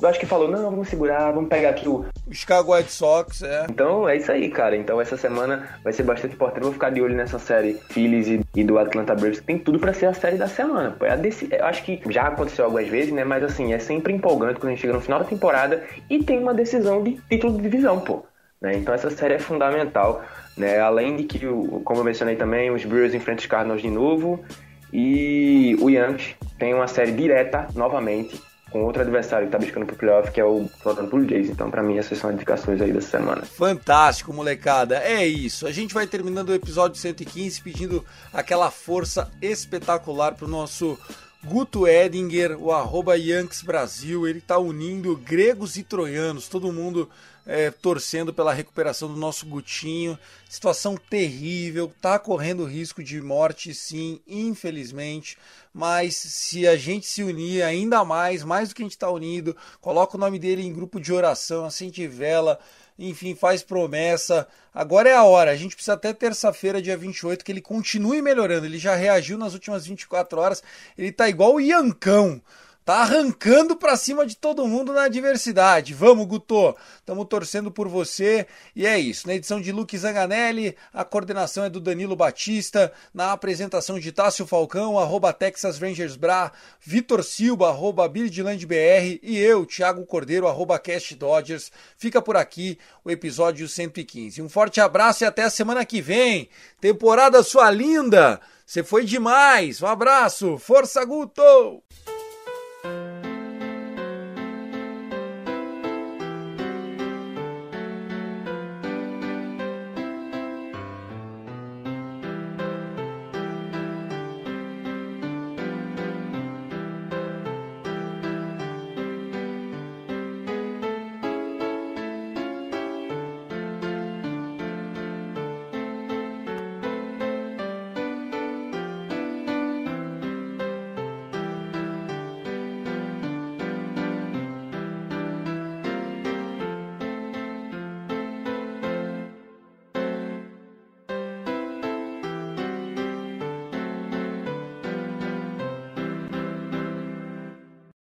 eu acho que falou, não, vamos segurar, vamos pegar aqui o. O Chicago White Sox, é. Então é isso aí, cara. Então essa semana vai ser bastante importante. Eu vou ficar de olho nessa série Phillies e, e do Atlanta Braves, que tem tudo para ser a série da semana. Pô. É desse, eu acho que já aconteceu algumas vezes, né? Mas assim, é sempre empolgante quando a gente chega no final da temporada e tem uma decisão de título de divisão, pô. Né? Então essa série é fundamental. Né? Além de que, como eu mencionei também, os Brewers enfrentam os Cardinals de novo e o Yankees tem uma série direta novamente com outro adversário que está buscando pro playoff, que é o Toronto Blue Jays. Então, para mim, essas são as indicações aí dessa semana. Fantástico, molecada. É isso. A gente vai terminando o episódio 115 pedindo aquela força espetacular pro nosso Guto Edinger, o arroba Yankees Brasil. Ele está unindo gregos e troianos, todo mundo é, torcendo pela recuperação do nosso Gutinho. Situação terrível, tá correndo risco de morte, sim, infelizmente. Mas se a gente se unir ainda mais, mais do que a gente está unido, coloca o nome dele em grupo de oração, acende vela, enfim, faz promessa. Agora é a hora. A gente precisa até terça-feira, dia 28, que ele continue melhorando. Ele já reagiu nas últimas 24 horas. Ele tá igual o Iancão tá arrancando para cima de todo mundo na adversidade. Vamos, Guto! Estamos torcendo por você. E é isso. Na edição de Luke Zanganelli, a coordenação é do Danilo Batista. Na apresentação de Tássio Falcão, arroba Texas Rangers Bra, Vitor Silva, arroba BR e eu, Thiago Cordeiro, arroba Cast Dodgers. Fica por aqui o episódio 115. Um forte abraço e até a semana que vem. Temporada sua linda! Você foi demais! Um abraço! Força, Guto!